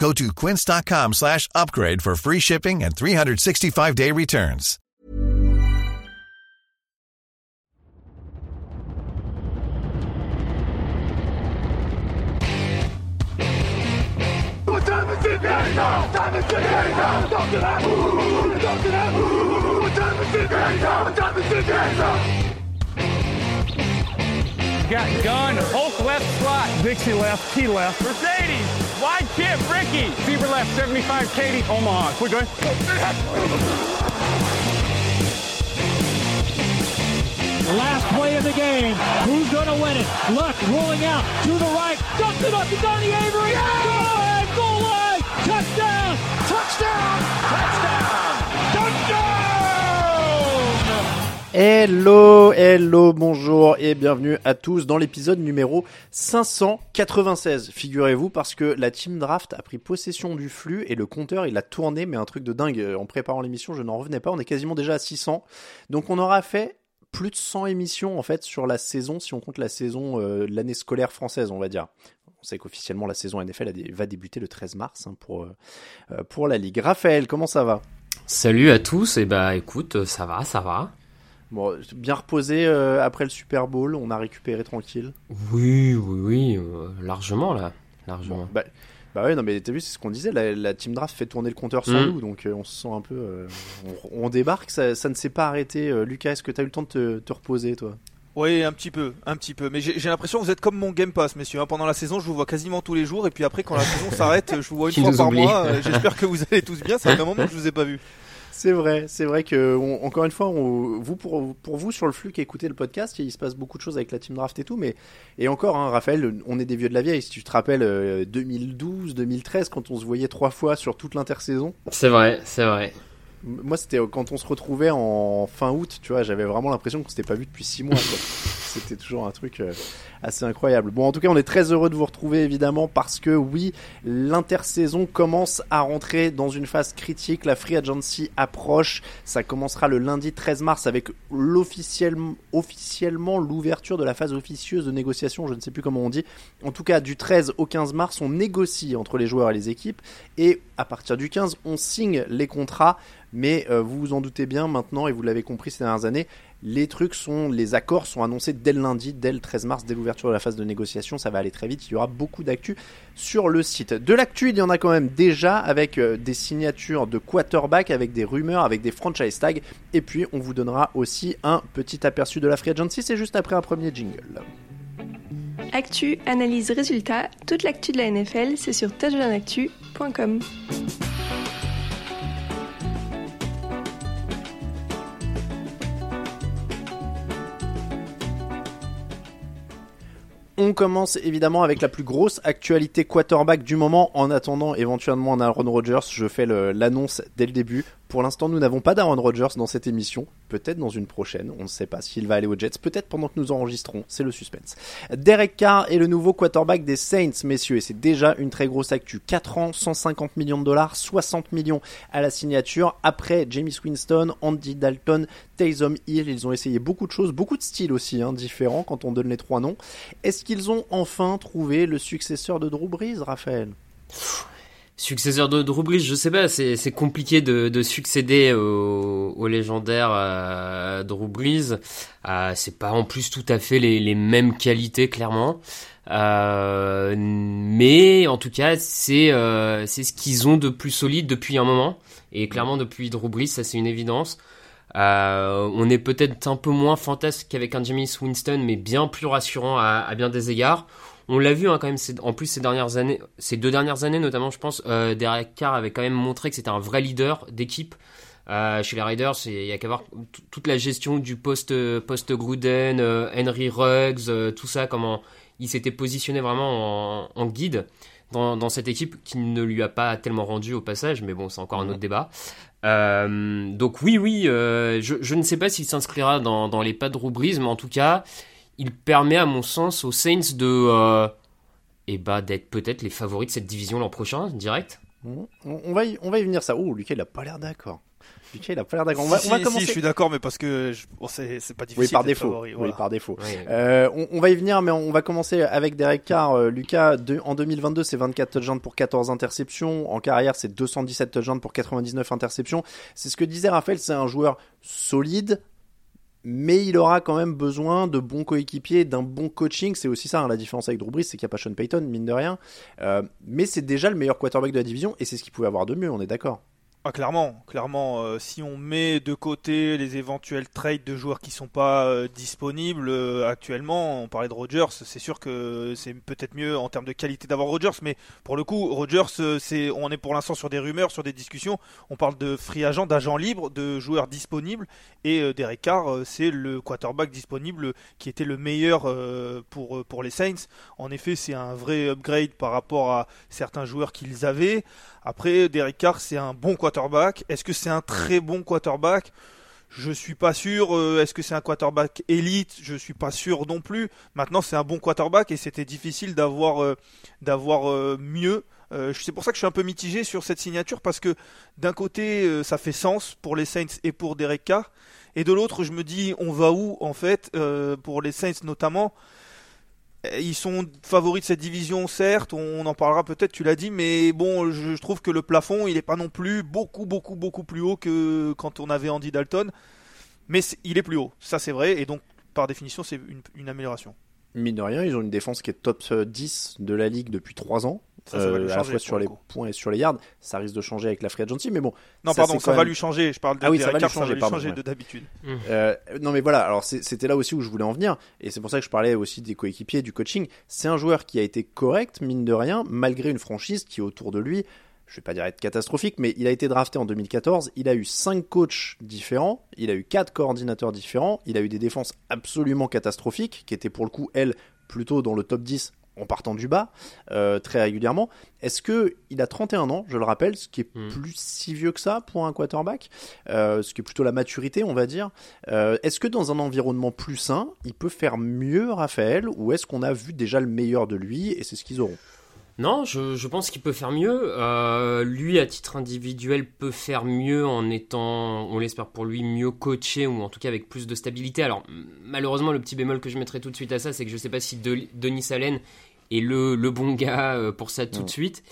Go to quince.com slash upgrade for free shipping and 365-day returns. What time is it now? Time is it now? Don't do that. Don't do that. What time is it now? What time is it now? Got gun, Hulk left slot. Dixie left, T left. Mercedes, wide chip, Ricky. Fever left, 75, Katie, Omaha. Quick, going. Last play of the game. Who's going to win it? Luck rolling out to the right. Dumps it up to Donnie Avery. Goal line, goal line. Touchdown. Touchdown. Touchdown. Hello, hello, bonjour et bienvenue à tous dans l'épisode numéro 596. Figurez-vous parce que la team draft a pris possession du flux et le compteur il a tourné mais un truc de dingue. En préparant l'émission je n'en revenais pas, on est quasiment déjà à 600. Donc on aura fait plus de 100 émissions en fait sur la saison si on compte la saison euh, l'année scolaire française on va dire. On sait qu'officiellement la saison NFL va débuter le 13 mars hein, pour, euh, euh, pour la ligue. Raphaël, comment ça va? Salut à tous, et bah écoute, ça va, ça va. Bon, bien reposé euh, après le Super Bowl, on a récupéré tranquille. Oui, oui, oui, euh, largement là, largement. Bah, bah ouais, non mais t'as vu, c'est ce qu'on disait, la, la team draft fait tourner le compteur sans Mm. nous, donc euh, on se sent un peu... euh, on, on débarque, ça, ça ne s'est pas arrêté. Euh, Lucas, est-ce que t'as eu le temps de te, te reposer, toi? Oui, un petit peu, un petit peu. Mais j'ai l'impression que vous êtes comme mon Game Pass, messieurs. hein. Pendant la saison, je vous vois quasiment tous les jours, et puis après, quand la saison s'arrête, je vous vois une fois par oublies. mois. J'espère que vous allez tous bien. Ça fait un moment que je vous ai pas vu. C'est vrai, c'est vrai que, on- encore une fois, on- vous pour, pour vous sur le flux qui écoutez le podcast, il se passe beaucoup de choses avec la team draft et tout, mais et encore, hein, Raphaël, on est des vieux de la vieille. Si tu te rappelles, euh, 2012, 2013, quand on se voyait trois fois sur toute l'intersaison, C'est vrai, c'est vrai. Moi, c'était euh, quand on se retrouvait en fin août, tu vois, j'avais vraiment l'impression qu'on s'était pas vu depuis six mois. quoi. C'était toujours un truc euh, assez incroyable. Bon, en tout cas, on est très heureux de vous retrouver, évidemment, parce que oui, l'intersaison commence à rentrer dans une phase critique. La free agency approche. Ça commencera le lundi 13 mars avec officiellement l'ouverture de la phase officieuse de négociation. Je ne sais plus comment on dit. En tout cas, du 13 au 15 mars, on négocie entre les joueurs et les équipes. Et à partir du 15, on signe les contrats. Mais euh, vous vous en doutez bien maintenant, et vous l'avez compris ces dernières années, les trucs sont, les accords sont annoncés dès le lundi, dès le 13 mars, dès l'ouverture de la phase de négociation. Ça va aller très vite. Il y aura beaucoup d'actu sur le site. De l'actu, il y en a quand même déjà avec euh, des signatures de quarterback, avec des rumeurs, avec des franchise tags. Et puis, on vous donnera aussi un petit aperçu de la free agency. C'est juste après un premier jingle. Actu, analyse, résultat, toute l'actu de la NFL, c'est sur touchdownactu.com. On commence évidemment avec la plus grosse actualité quarterback du moment. En attendant éventuellement un Aaron Rodgers, je fais l'annonce dès le début. Pour l'instant, nous n'avons pas d'Aaron Rodgers dans cette émission. Peut-être dans une prochaine. On ne sait pas s'il va aller aux Jets. Peut-être pendant que nous enregistrons. C'est le suspense. Derek Carr est le nouveau quarterback des Saints, messieurs. Et c'est déjà une très grosse actu. 4 ans, 150 millions de dollars, 60 millions à la signature. Après James Winston, Andy Dalton, Taysom Hill, ils ont essayé beaucoup de choses, beaucoup de styles aussi, hein, différents quand on donne les trois noms. Est-ce qu'ils ont enfin trouvé le successeur de Drew Brees, Raphaël? Successeur de Drew Brees, je sais pas, c'est compliqué de, de succéder au, au légendaire euh, Drew Brees. Euh, c'est pas en plus tout à fait les, les mêmes qualités, clairement. Euh, mais en tout cas, c'est euh, c'est ce qu'ils ont de plus solide depuis un moment. Et clairement, depuis Drew Brees, ça c'est une évidence. Euh, on est peut-être un peu moins fantasque qu'avec un James Winston, mais bien plus rassurant à, à bien des égards. On l'a vu hein, quand même, en plus ces dernières années, ces deux dernières années notamment, je pense, euh, Derek Carr avait quand même montré que c'était un vrai leader d'équipe. Euh, chez les Raiders, il y a qu'à voir toute la gestion du post post Gruden, euh, Henry Ruggs, tout ça, comment il s'était positionné vraiment en, en guide dans, dans, cette équipe qui ne lui a pas tellement rendu au passage, mais bon, c'est encore un autre débat. Donc oui, oui, je, je, ne sais pas s'il s'inscrira dans, dans, les pas de Brees, mais en tout cas, il permet à mon sens aux Saints de euh, eh bah, d'être peut-être les favoris de cette division l'an prochain, direct. On, on, va y, on va y venir ça. Oh, Lucas, il a pas l'air d'accord. Lucas, il a pas l'air d'accord. On va, si, on va commencer. Si, je suis d'accord, mais parce que je, bon, c'est, c'est pas difficile. Oui, par défaut. Favori, voilà. Oui, par défaut. Oui, oui. Euh, on, on, va y venir, mais on va commencer avec Derek Carr. Euh, Lucas, de, en 2022, c'est 24 touchdowns pour 14 interceptions. En carrière, c'est 217 touchdowns pour 99 interceptions. C'est ce que disait Raphaël, c'est un joueur solide, mais il aura quand même besoin de bons coéquipiers, d'un bon coaching. C'est aussi ça hein, la différence avec Drew c'est qu'il n'y a pas Sean Payton, mine de rien. Euh, mais c'est déjà le meilleur quarterback de la division et c'est ce qu'il pouvait avoir de mieux, on est d'accord. Ah, clairement, clairement, euh, si on met de côté les éventuels trades de joueurs qui sont pas euh, disponibles euh, actuellement, on parlait de Rodgers, c'est sûr que c'est peut-être mieux en termes de qualité d'avoir Rodgers, mais pour le coup, Rodgers, c'est, on est pour l'instant sur des rumeurs, sur des discussions, on parle de free agent, d'agents libres, de joueurs disponibles, et Derek Carr, c'est le quarterback disponible qui était le meilleur pour pour les Saints. En effet, c'est un vrai upgrade par rapport à certains joueurs qu'ils avaient. Après, Derek Carr, c'est un bon quarterback. Est-ce que c'est un très bon quarterback? Je suis pas sûr. Euh, Est-ce que c'est un quarterback élite? Je suis pas sûr non plus. Maintenant, c'est un bon quarterback et c'était difficile d'avoir euh, d'avoir euh, mieux. c'est pour ça que je suis un peu mitigé sur cette signature parce que d'un côté, ça fait sens pour les Saints et pour Derek Carr, et de l'autre, je me dis, on va où en fait pour les Saints notamment? Ils sont favoris de cette division, certes, on en parlera peut-être, tu l'as dit, mais bon, je trouve que le plafond, il n'est pas non plus beaucoup, beaucoup, beaucoup plus haut que quand on avait Andy Dalton, mais il est plus haut, ça c'est vrai, et donc par définition, c'est une, une, amélioration. Mine de rien, ils ont une défense qui est top 10 de la ligue depuis 3 ans. Ça, ça euh, à la fois sur les points et sur les yards, ça risque de changer avec la free agency, mais bon. Non, ça, pardon, ça va lui changer. Je parle de ah oui, ça va lui ça changer, va lui pardon, changer ouais. de d'habitude. Mmh. Euh, non, mais voilà. Alors c'était là aussi où je voulais en venir, et c'est pour ça que je parlais aussi des coéquipiers, du coaching. C'est un joueur qui a été correct, mine de rien, malgré une franchise qui autour de lui je vais pas dire être catastrophique, mais il a été drafté en 2014, il a eu cinq coachs différents, il a eu quatre coordinateurs différents, il a eu des défenses absolument catastrophiques, qui étaient pour le coup, elles, plutôt dans le top 10 en partant du bas, euh, très régulièrement. Est-ce que il a 31 ans, je le rappelle, ce qui est Mm. plus si vieux que ça pour un quarterback, euh, ce qui est plutôt la maturité, on va dire. Euh, est-ce que dans un environnement plus sain, il peut faire mieux, Raphaël, ou est-ce qu'on a vu déjà le meilleur de lui et c'est ce qu'ils auront? Non, je, je pense qu'il peut faire mieux. Euh, lui, à titre individuel, peut faire mieux en étant, on l'espère pour lui, mieux coaché ou en tout cas avec plus de stabilité. Alors, malheureusement, le petit bémol que je mettrai tout de suite à ça, c'est que je sais pas si de, Denis Allen est le, le bon gars euh, pour ça tout de suite.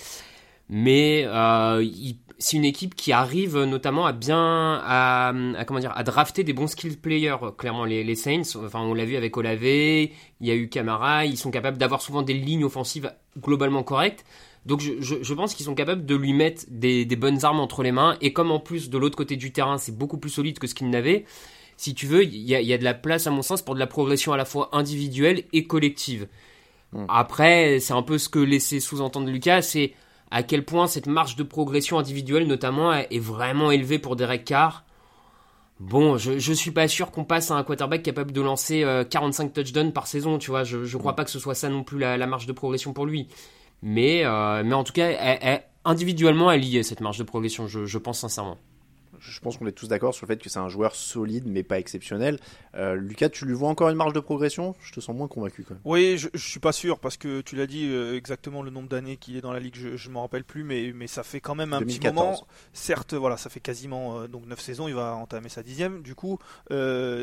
Mais euh, il- c'est une équipe qui arrive notamment à bien à, à, comment dire à drafter des bons skill players. Clairement les, les Saints enfin on l'a vu avec Olave il y a eu Camara ils sont capables d'avoir souvent des lignes offensives globalement correctes. Donc je, je, je pense qu'ils sont capables de lui mettre des, des bonnes armes entre les mains. Et comme en plus de l'autre côté du terrain c'est beaucoup plus solide que ce qu'il n'avait si tu veux il y y a de la place à mon sens pour de la progression à la fois individuelle et collective. Mm. après c'est un peu ce que laissait sous-entendre Lucas c'est à quel point cette marge de progression individuelle notamment est vraiment élevée pour Derek Carr. Bon, je, je suis pas sûr qu'on passe à un quarterback capable de lancer euh, 45 touchdowns par saison, tu vois. Je, je crois pas que ce soit ça non plus la, marge de progression pour lui. Mais, euh, en tout cas, elle- elle- individuellement, elle y cette marge de progression, je pense sincèrement. Je pense qu'on est tous d'accord sur le fait que c'est un joueur solide mais pas exceptionnel. Euh, Lucas, tu lui vois encore une marge de progression? Je te sens moins convaincu quand même. Oui, je, je suis pas sûr parce que tu l'as dit euh, exactement le nombre d'années qu'il est dans la ligue, je, je m'en rappelle plus, mais, mais ça fait quand même un petit 2014. moment. Certes, voilà, ça fait quasiment euh, donc 9 saisons, il va entamer sa dixième. Du coup,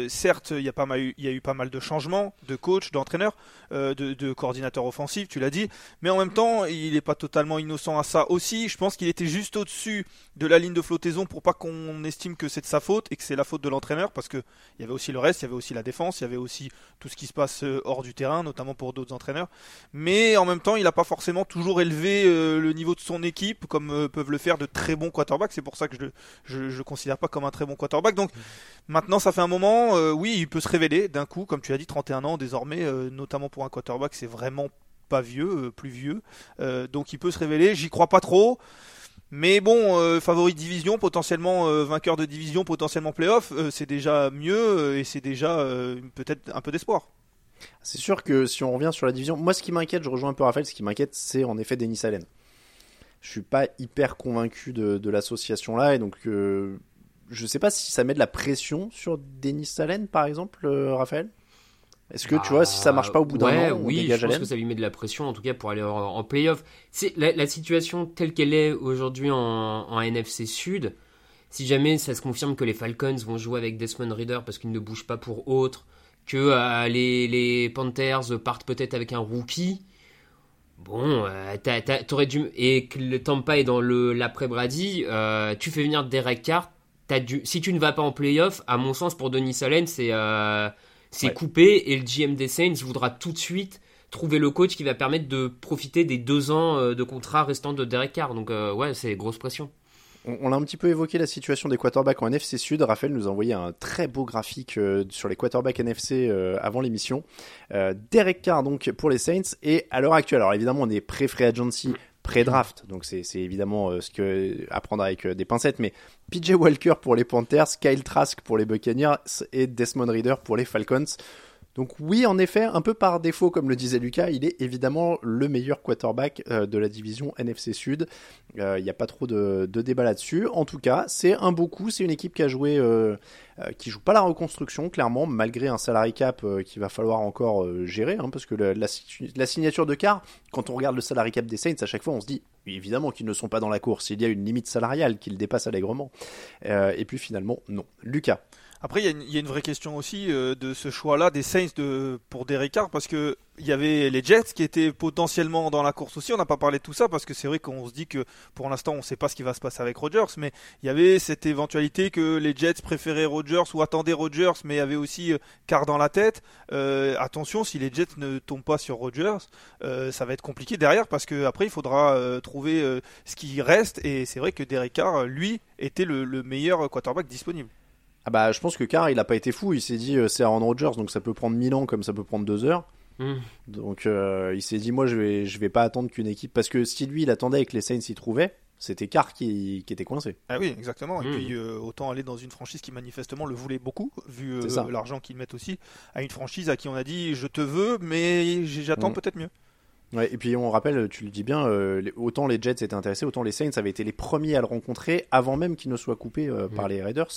certes, il y a pas mal, il y a eu pas mal de changements de coach, d'entraîneur, de, de coordinateur offensif, tu l'as dit, mais en même temps, il n'est pas totalement innocent à ça aussi. Je pense qu'il était juste au-dessus de la ligne de flottaison pour pas qu'on on estime que c'est de sa faute et que c'est la faute de l'entraîneur, parce que il y avait aussi le reste, il y avait aussi la défense, il y avait aussi tout ce qui se passe euh, hors du terrain, notamment pour d'autres entraîneurs. Mais en même temps, il n'a pas forcément toujours élevé euh, le niveau de son équipe, comme euh, peuvent le faire de très bons quarterbacks. C'est pour ça que je ne le considère pas comme un très bon quarterback. Donc maintenant, ça fait un moment, oui, il peut se révéler d'un coup, comme tu as dit, 31 ans désormais, notamment pour un quarterback, c'est vraiment pas vieux, plus vieux. donc il peut se révéler. J'y crois pas trop. Mais bon, euh, favori de division, potentiellement euh, vainqueur de division, potentiellement playoff, euh, c'est déjà mieux et c'est déjà peut-être un peu d'espoir. C'est sûr que si on revient sur la division, moi ce qui m'inquiète, je rejoins un peu Raphaël, ce qui m'inquiète, c'est en effet Denis Allen. Je suis pas hyper convaincu de, l'association là et donc je sais pas si ça met de la pression sur Denis Allen par exemple, Raphaël? Est-ce que tu vois, si ça marche pas au bout d'un ouais, an, oui, je pense que ça lui met de la pression, en tout cas pour aller en, playoff. C'est la, situation telle qu'elle est aujourd'hui en, NFC Sud. Si jamais ça se confirme que les Falcons vont jouer avec Desmond Reader parce qu'ils ne bougent pas pour autre, que euh, les, Panthers partent peut-être avec un rookie, bon, euh, t'aurais dû et que le Tampa est dans le l'après Brady, euh, tu fais venir Derek Carr. As dû, si tu ne vas pas en playoff, à mon sens pour Denis Allen, c'est c'est coupé et le GM des Saints voudra tout de suite trouver le coach qui va permettre de profiter des deux ans euh, de contrat restants de Derek Carr. Donc euh, ouais, c'est grosse pression. On, a un petit peu évoqué la situation des quarterbacks en NFC Sud. Raphaël nous a envoyé un très beau graphique euh, sur les quarterbacks NFC avant l'émission. Derek Carr donc pour les Saints et à l'heure actuelle, alors évidemment on est pré-free agency, pré-draft, donc c'est évidemment ce que à prendre avec des pincettes, mais PJ Walker pour les Panthers, Kyle Trask pour les Buccaneers et Desmond Reader pour les Falcons. Donc oui, en effet, un peu par défaut, comme le disait Lucas, il est évidemment le meilleur quarterback euh, de la division NFC Sud. Euh, il n'y a pas trop de, débat là-dessus. En tout cas, c'est un beau coup. C'est une équipe qui a joué, euh, qui joue pas la reconstruction, clairement, malgré un salary cap qu'il va falloir encore gérer, hein, parce que la, signature de Carr, quand on regarde le salary cap des Saints, à chaque fois, on se dit évidemment qu'ils ne sont pas dans la course. Il y a une limite salariale qu'ils dépassent allègrement. et puis finalement, non. Lucas. Après, il y, a une vraie question aussi euh, de ce choix-là des Saints de, pour Derek Carr, parce que il y avait les Jets qui étaient potentiellement dans la course aussi. On n'a pas parlé de tout ça parce que c'est vrai qu'on se dit que pour l'instant on ne sait pas ce qui va se passer avec Rodgers, mais il y avait cette éventualité que les Jets préféraient Rodgers ou attendaient Rodgers, mais il y avait aussi euh, Carr dans la tête. Euh, attention, si les Jets ne tombent pas sur Rodgers, ça va être compliqué derrière parce que après il faudra trouver ce qui reste. Et c'est vrai que Derek Carr, lui, était le, le meilleur quarterback disponible. Ah bah je pense que Carr il a pas été fou, il s'est dit euh, c'est Aaron Rodgers donc ça peut prendre 1000 ans comme ça peut prendre 2 heures. Hmm. Donc euh, il s'est dit moi je vais je vais pas attendre qu'une équipe parce que si lui il attendait avec les Saints s'y trouvait, c'était Carr qui, qui, était coincé. Ah oui, exactement. Et hmm. puis euh, autant aller dans une franchise qui manifestement le voulait beaucoup, vu l'argent qu'ils mettent aussi, à une franchise à qui on a dit je te veux, mais j'attends hmm. peut-être mieux. Ouais, et puis on rappelle, tu le dis bien, euh, autant les Jets étaient intéressés, autant les Saints avaient été les premiers à le rencontrer avant même qu'il ne soit coupé euh, par mm. les Raiders.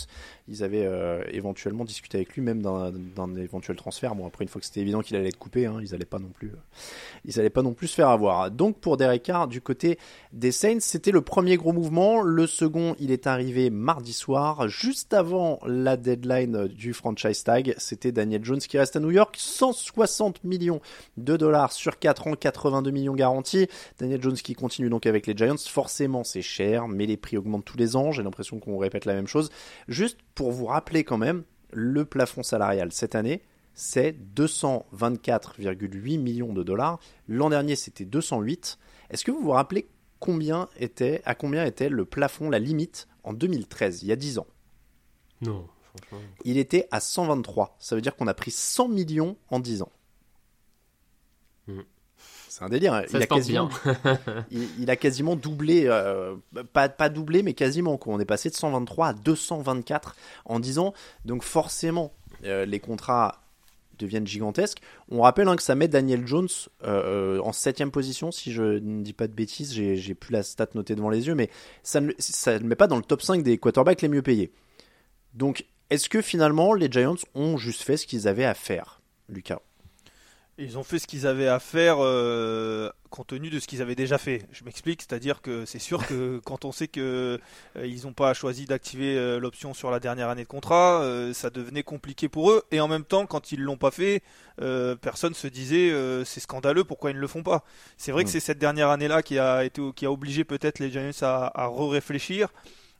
Ils avaient euh, éventuellement discuté avec lui même d'un éventuel transfert. Bon après une fois que c'était évident qu'il allait être coupé, hein, ils n'allaient pas non plus, ils allaient pas non plus se faire avoir. Donc pour Derek Carr du côté des Saints, c'était le premier gros mouvement. Le second, il est arrivé mardi soir, juste avant la deadline du franchise tag. C'était Daniel Jones qui reste à New York, 160 millions de dollars sur 4 ans, 4 82 millions garantis. Daniel Jones qui continue donc avec les Giants. Forcément, c'est cher, mais les prix augmentent tous les ans. J'ai l'impression qu'on répète la même chose. Juste pour vous rappeler quand même, le plafond salarial cette année, c'est 224,8 millions de dollars. L'an dernier, c'était 208. Est-ce que vous vous rappelez combien était, à combien était le plafond, la limite en 2013, il y a 10 ans? Non, franchement. Il était à 123. Ça veut dire qu'on a pris 100 millions en 10 ans. Hmm. C'est un délire. il, a quasiment, il, a quasiment doublé, euh, pas, pas doublé, mais quasiment. On est passé de 123 à 224 en 10 ans. Donc forcément, euh, les contrats deviennent gigantesques. On rappelle hein, que ça met Daniel Jones euh, en 7 position, si je ne dis pas de bêtises. J'ai plus la stat notée devant les yeux, mais ça ne le met pas dans le top 5 des quarterbacks les mieux payés. Donc, est-ce que finalement les Giants ont juste fait ce qu'ils avaient à faire, Lucas? Ils ont fait ce qu'ils avaient à faire euh, compte tenu de ce qu'ils avaient déjà fait. Je m'explique, c'est-à-dire que c'est sûr que quand on sait que euh, ils n'ont pas choisi d'activer euh, l'option sur la dernière année de contrat, ça devenait compliqué pour eux. Et en même temps, quand ils l'ont pas fait, personne se disait c'est scandaleux, pourquoi ils ne le font pas? C'est vrai que c'est cette dernière année-là qui a été qui a obligé peut-être les Giants à, à re-réfléchir.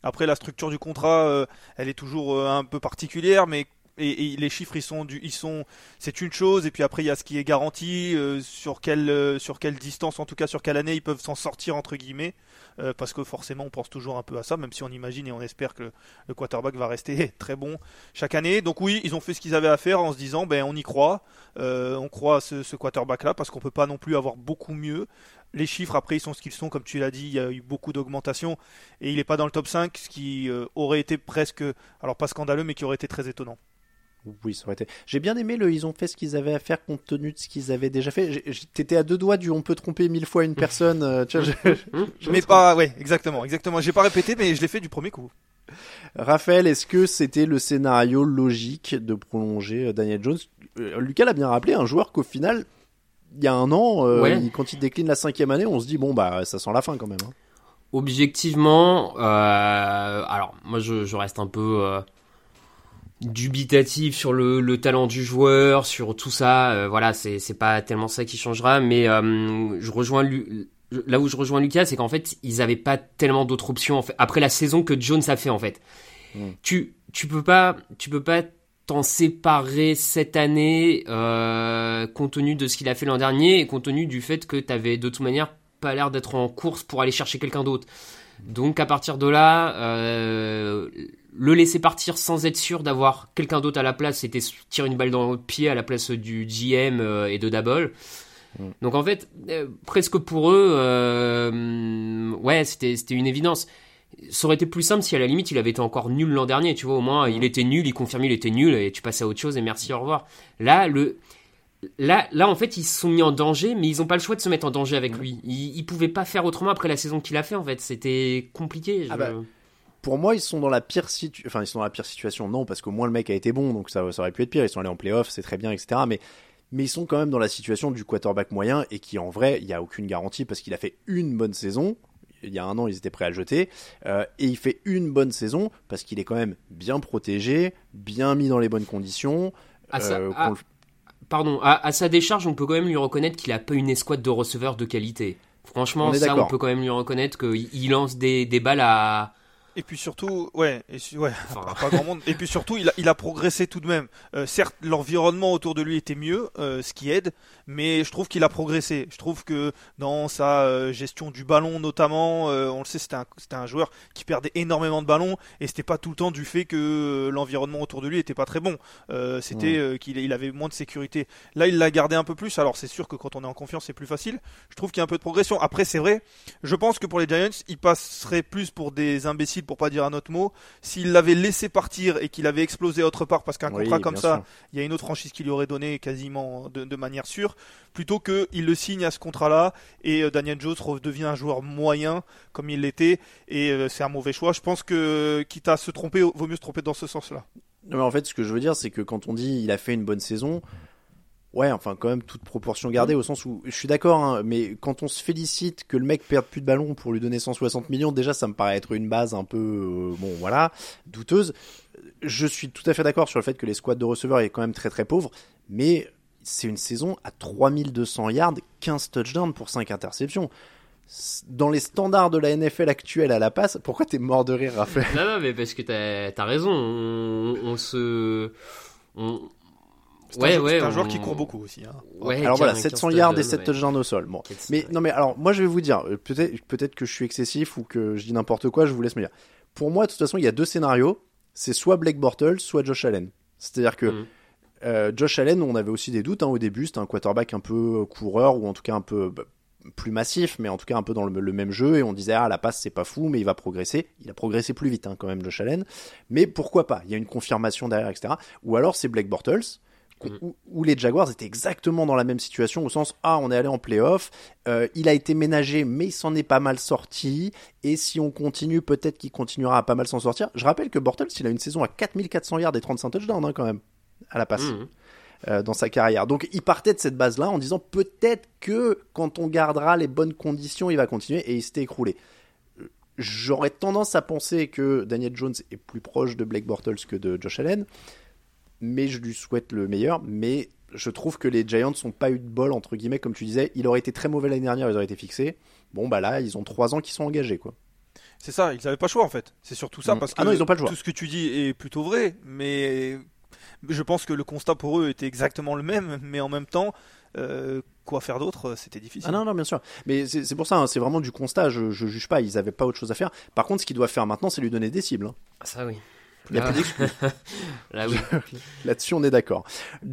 Après, la structure du contrat, euh, elle est toujours euh, un peu particulière, mais et, les chiffres ils sont du, ils sont c'est une chose et puis après il y a ce qui est garanti euh, sur quelle sur quelle distance en tout cas sur quelle année ils peuvent s'en sortir entre guillemets parce que forcément on pense toujours un peu à ça même si on imagine et on espère que le quarterback va rester très bon chaque année donc oui ils ont fait ce qu'ils avaient à faire en se disant ben on y croit on croit à ce, quarterback là parce qu'on peut pas non plus avoir beaucoup mieux les chiffres, après, ils sont ce qu'ils sont. Comme tu l'as dit, il y a eu beaucoup d'augmentation. Et il n'est pas dans le top 5, ce qui euh, aurait été presque, alors pas scandaleux, mais qui aurait été très étonnant. Oui, ça aurait été. J'ai bien aimé le. Ils ont fait ce qu'ils avaient à faire compte tenu de ce qu'ils avaient déjà fait. T'étais à deux doigts du. On peut tromper mille fois une personne. Euh, tu vois, je, mais pas. Ouais, exactement, exactement. J'ai pas répété, mais je l'ai fait du premier coup. Raphaël, est-ce que c'était le scénario logique de prolonger euh, Daniel Jones? Lucas l'a bien rappelé, un joueur qu'au final il y a un an, euh, quand il décline la cinquième année, on se dit bon bah ça sent la fin quand même. Hein. Objectivement, euh, alors moi je, reste un peu euh, dubitatif sur le, talent du joueur, sur tout ça. voilà, c'est pas tellement ça qui changera, mais je rejoins là où je rejoins Lucas, c'est qu'en fait ils avaient pas tellement d'autres options après la saison que Jones a fait en fait. Hmm. Tu tu peux pas tu peux pas t'en séparer cette année euh, compte tenu de ce qu'il a fait l'an dernier et compte tenu du fait que t'avais de toute manière pas l'air d'être en course pour aller chercher quelqu'un d'autre. Donc à partir de là, euh, le laisser partir sans être sûr d'avoir quelqu'un d'autre à la place, c'était tirer une balle dans le pied à la place du GM euh, et de Double. Mm. Donc en fait, presque pour eux, ouais, c'était une évidence ça aurait été plus simple si à la limite il avait été encore nul l'an dernier, tu vois, au moins il était nul, il confirmait il était nul et tu passais à autre chose et merci, au revoir. Là, le, là, là en fait ils se sont mis en danger, mais ils n'ont pas le choix de se mettre en danger avec lui. Ils, ils pouvaient pas faire autrement après la saison qu'il a fait en fait, c'était compliqué. Ah bah, pour moi, ils sont dans la pire situation. Enfin, ils sont dans la pire situation, non, parce qu'au moins le mec a été bon, donc ça, ça aurait pu être pire. Ils sont allés en playoff, c'est très bien, etc. Mais mais ils sont quand même dans la situation du quarterback moyen et qui en vrai, il n'y a aucune garantie parce qu'il a fait une bonne saison il y a un an, ils étaient prêts à le jeter. Euh, et il fait une bonne saison parce qu'il est quand même bien protégé, bien mis dans les bonnes conditions. Euh, pardon, à, sa décharge, on peut quand même lui reconnaître qu'il a pas une escouade de receveurs de qualité. Franchement, ça, on peut quand même lui reconnaître qu'il lance des, des balles à, et puis surtout, ouais, et, ouais pas, grand monde. Et puis surtout, il a, il a progressé tout de même. Euh, certes, l'environnement autour de lui était mieux, euh, ce qui aide, mais je trouve qu'il a progressé. Je trouve que dans sa euh, gestion du ballon, notamment, on le sait, c'était un, joueur qui perdait énormément de ballons, et c'était pas tout le temps du fait que l'environnement autour de lui était pas très bon. c'était qu'il il avait moins de sécurité. Là, il l'a gardé un peu plus. Alors, c'est sûr que quand on est en confiance, c'est plus facile. Je trouve qu'il y a un peu de progression. Après, c'est vrai. Je pense que pour les Giants, il passerait plus pour des imbéciles pour pas dire un autre mot, s'il l'avait laissé partir et qu'il avait explosé autre part, parce qu'un contrat comme ça, il y a une autre franchise qui lui aurait donné quasiment de, manière sûre, plutôt qu'il le signe à ce contrat-là et euh, Daniel Jones redevient un joueur moyen comme il l'était, et euh, c'est un mauvais choix. Je pense que, quitte à se tromper, vaut mieux se tromper dans ce sens-là. Non, mais en fait, ce que je veux dire, c'est que quand on dit il a fait une bonne saison, Ouais, enfin quand même toute proportion gardée mm. au sens où je suis d'accord, hein, mais quand on se félicite que le mec perde plus de ballon pour lui donner 160 millions, déjà ça me paraît être une base un peu euh, bon voilà douteuse. Je suis tout à fait d'accord sur le fait que les squads de receveurs est quand même très très pauvre, mais c'est une saison à 3200 yards, 15 touchdowns pour 5 interceptions. Dans les standards de la NFL actuelle à la passe, pourquoi t'es mort de rire, Raphaël? Non, non, mais parce que t'as as raison. On, on se. On, c'est ouais, un, ouais, un joueur qui court beaucoup aussi. Hein. Ouais, alors voilà, 700 yards et 7 touchdowns au sol. Bon. Mais non, mais alors moi je vais vous dire, euh, peut-être peut-être que je suis excessif ou que je dis n'importe quoi, je vous laisse me dire. Pour moi, de toute façon, il y a deux scénarios. C'est soit Blake Bortles, soit Josh Allen. C'est-à-dire que mm. euh, Josh Allen, on avait aussi des doutes hein, au début. C'était un quarterback un peu euh, coureur ou en tout cas un peu bah, plus massif, mais en tout cas un peu dans le, même jeu. Et on disait ah la passe c'est pas fou, mais il va progresser. Il a progressé plus vite hein, quand même Josh Allen. Mais pourquoi pas? Il y a une confirmation derrière, etc. Ou alors c'est Blake Bortles Mm. où, les Jaguars étaient exactement dans la même situation, au sens ah on est allé en playoff, euh, il a été ménagé mais il s'en est pas mal sorti, et si on continue peut-être qu'il continuera à pas mal s'en sortir. Je rappelle que Bortles il a une saison à 4400 yards et 35 touchdowns hein, quand même à la passe. Mm. Euh, dans sa carrière. Donc il partait de cette base-là en disant peut-être que quand on gardera les bonnes conditions, il va continuer et il s'était écroulé. J'aurais tendance à penser que Daniel Jones est plus proche de Blake Bortles que de Josh Allen mais je lui souhaite le meilleur. Mais je trouve que les Giants n'ont pas eu de bol, entre guillemets, comme tu disais. Il aurait été très mauvais l'année dernière, ils auraient été fixés. Bon, bah là, ils ont trois ans qui sont engagés, quoi. C'est ça, ils n'avaient pas le choix en fait. C'est surtout ça Mm. parce que Ah non, ils ont pas le choix. tout ce que tu dis est plutôt vrai, mais je pense que le constat pour eux était exactement le même, mais en même temps, euh, quoi faire d'autre, c'était difficile. Ah non, non, bien sûr. Mais c'est pour ça, hein, c'est vraiment du constat, je, je juge pas, ils avaient pas autre chose à faire. Par contre, ce qu'ils doivent faire maintenant, c'est lui donner des cibles. hein. Ça oui. Il n'y a Ah. plus d'excuse. Là oui. Là-dessus, on est d'accord.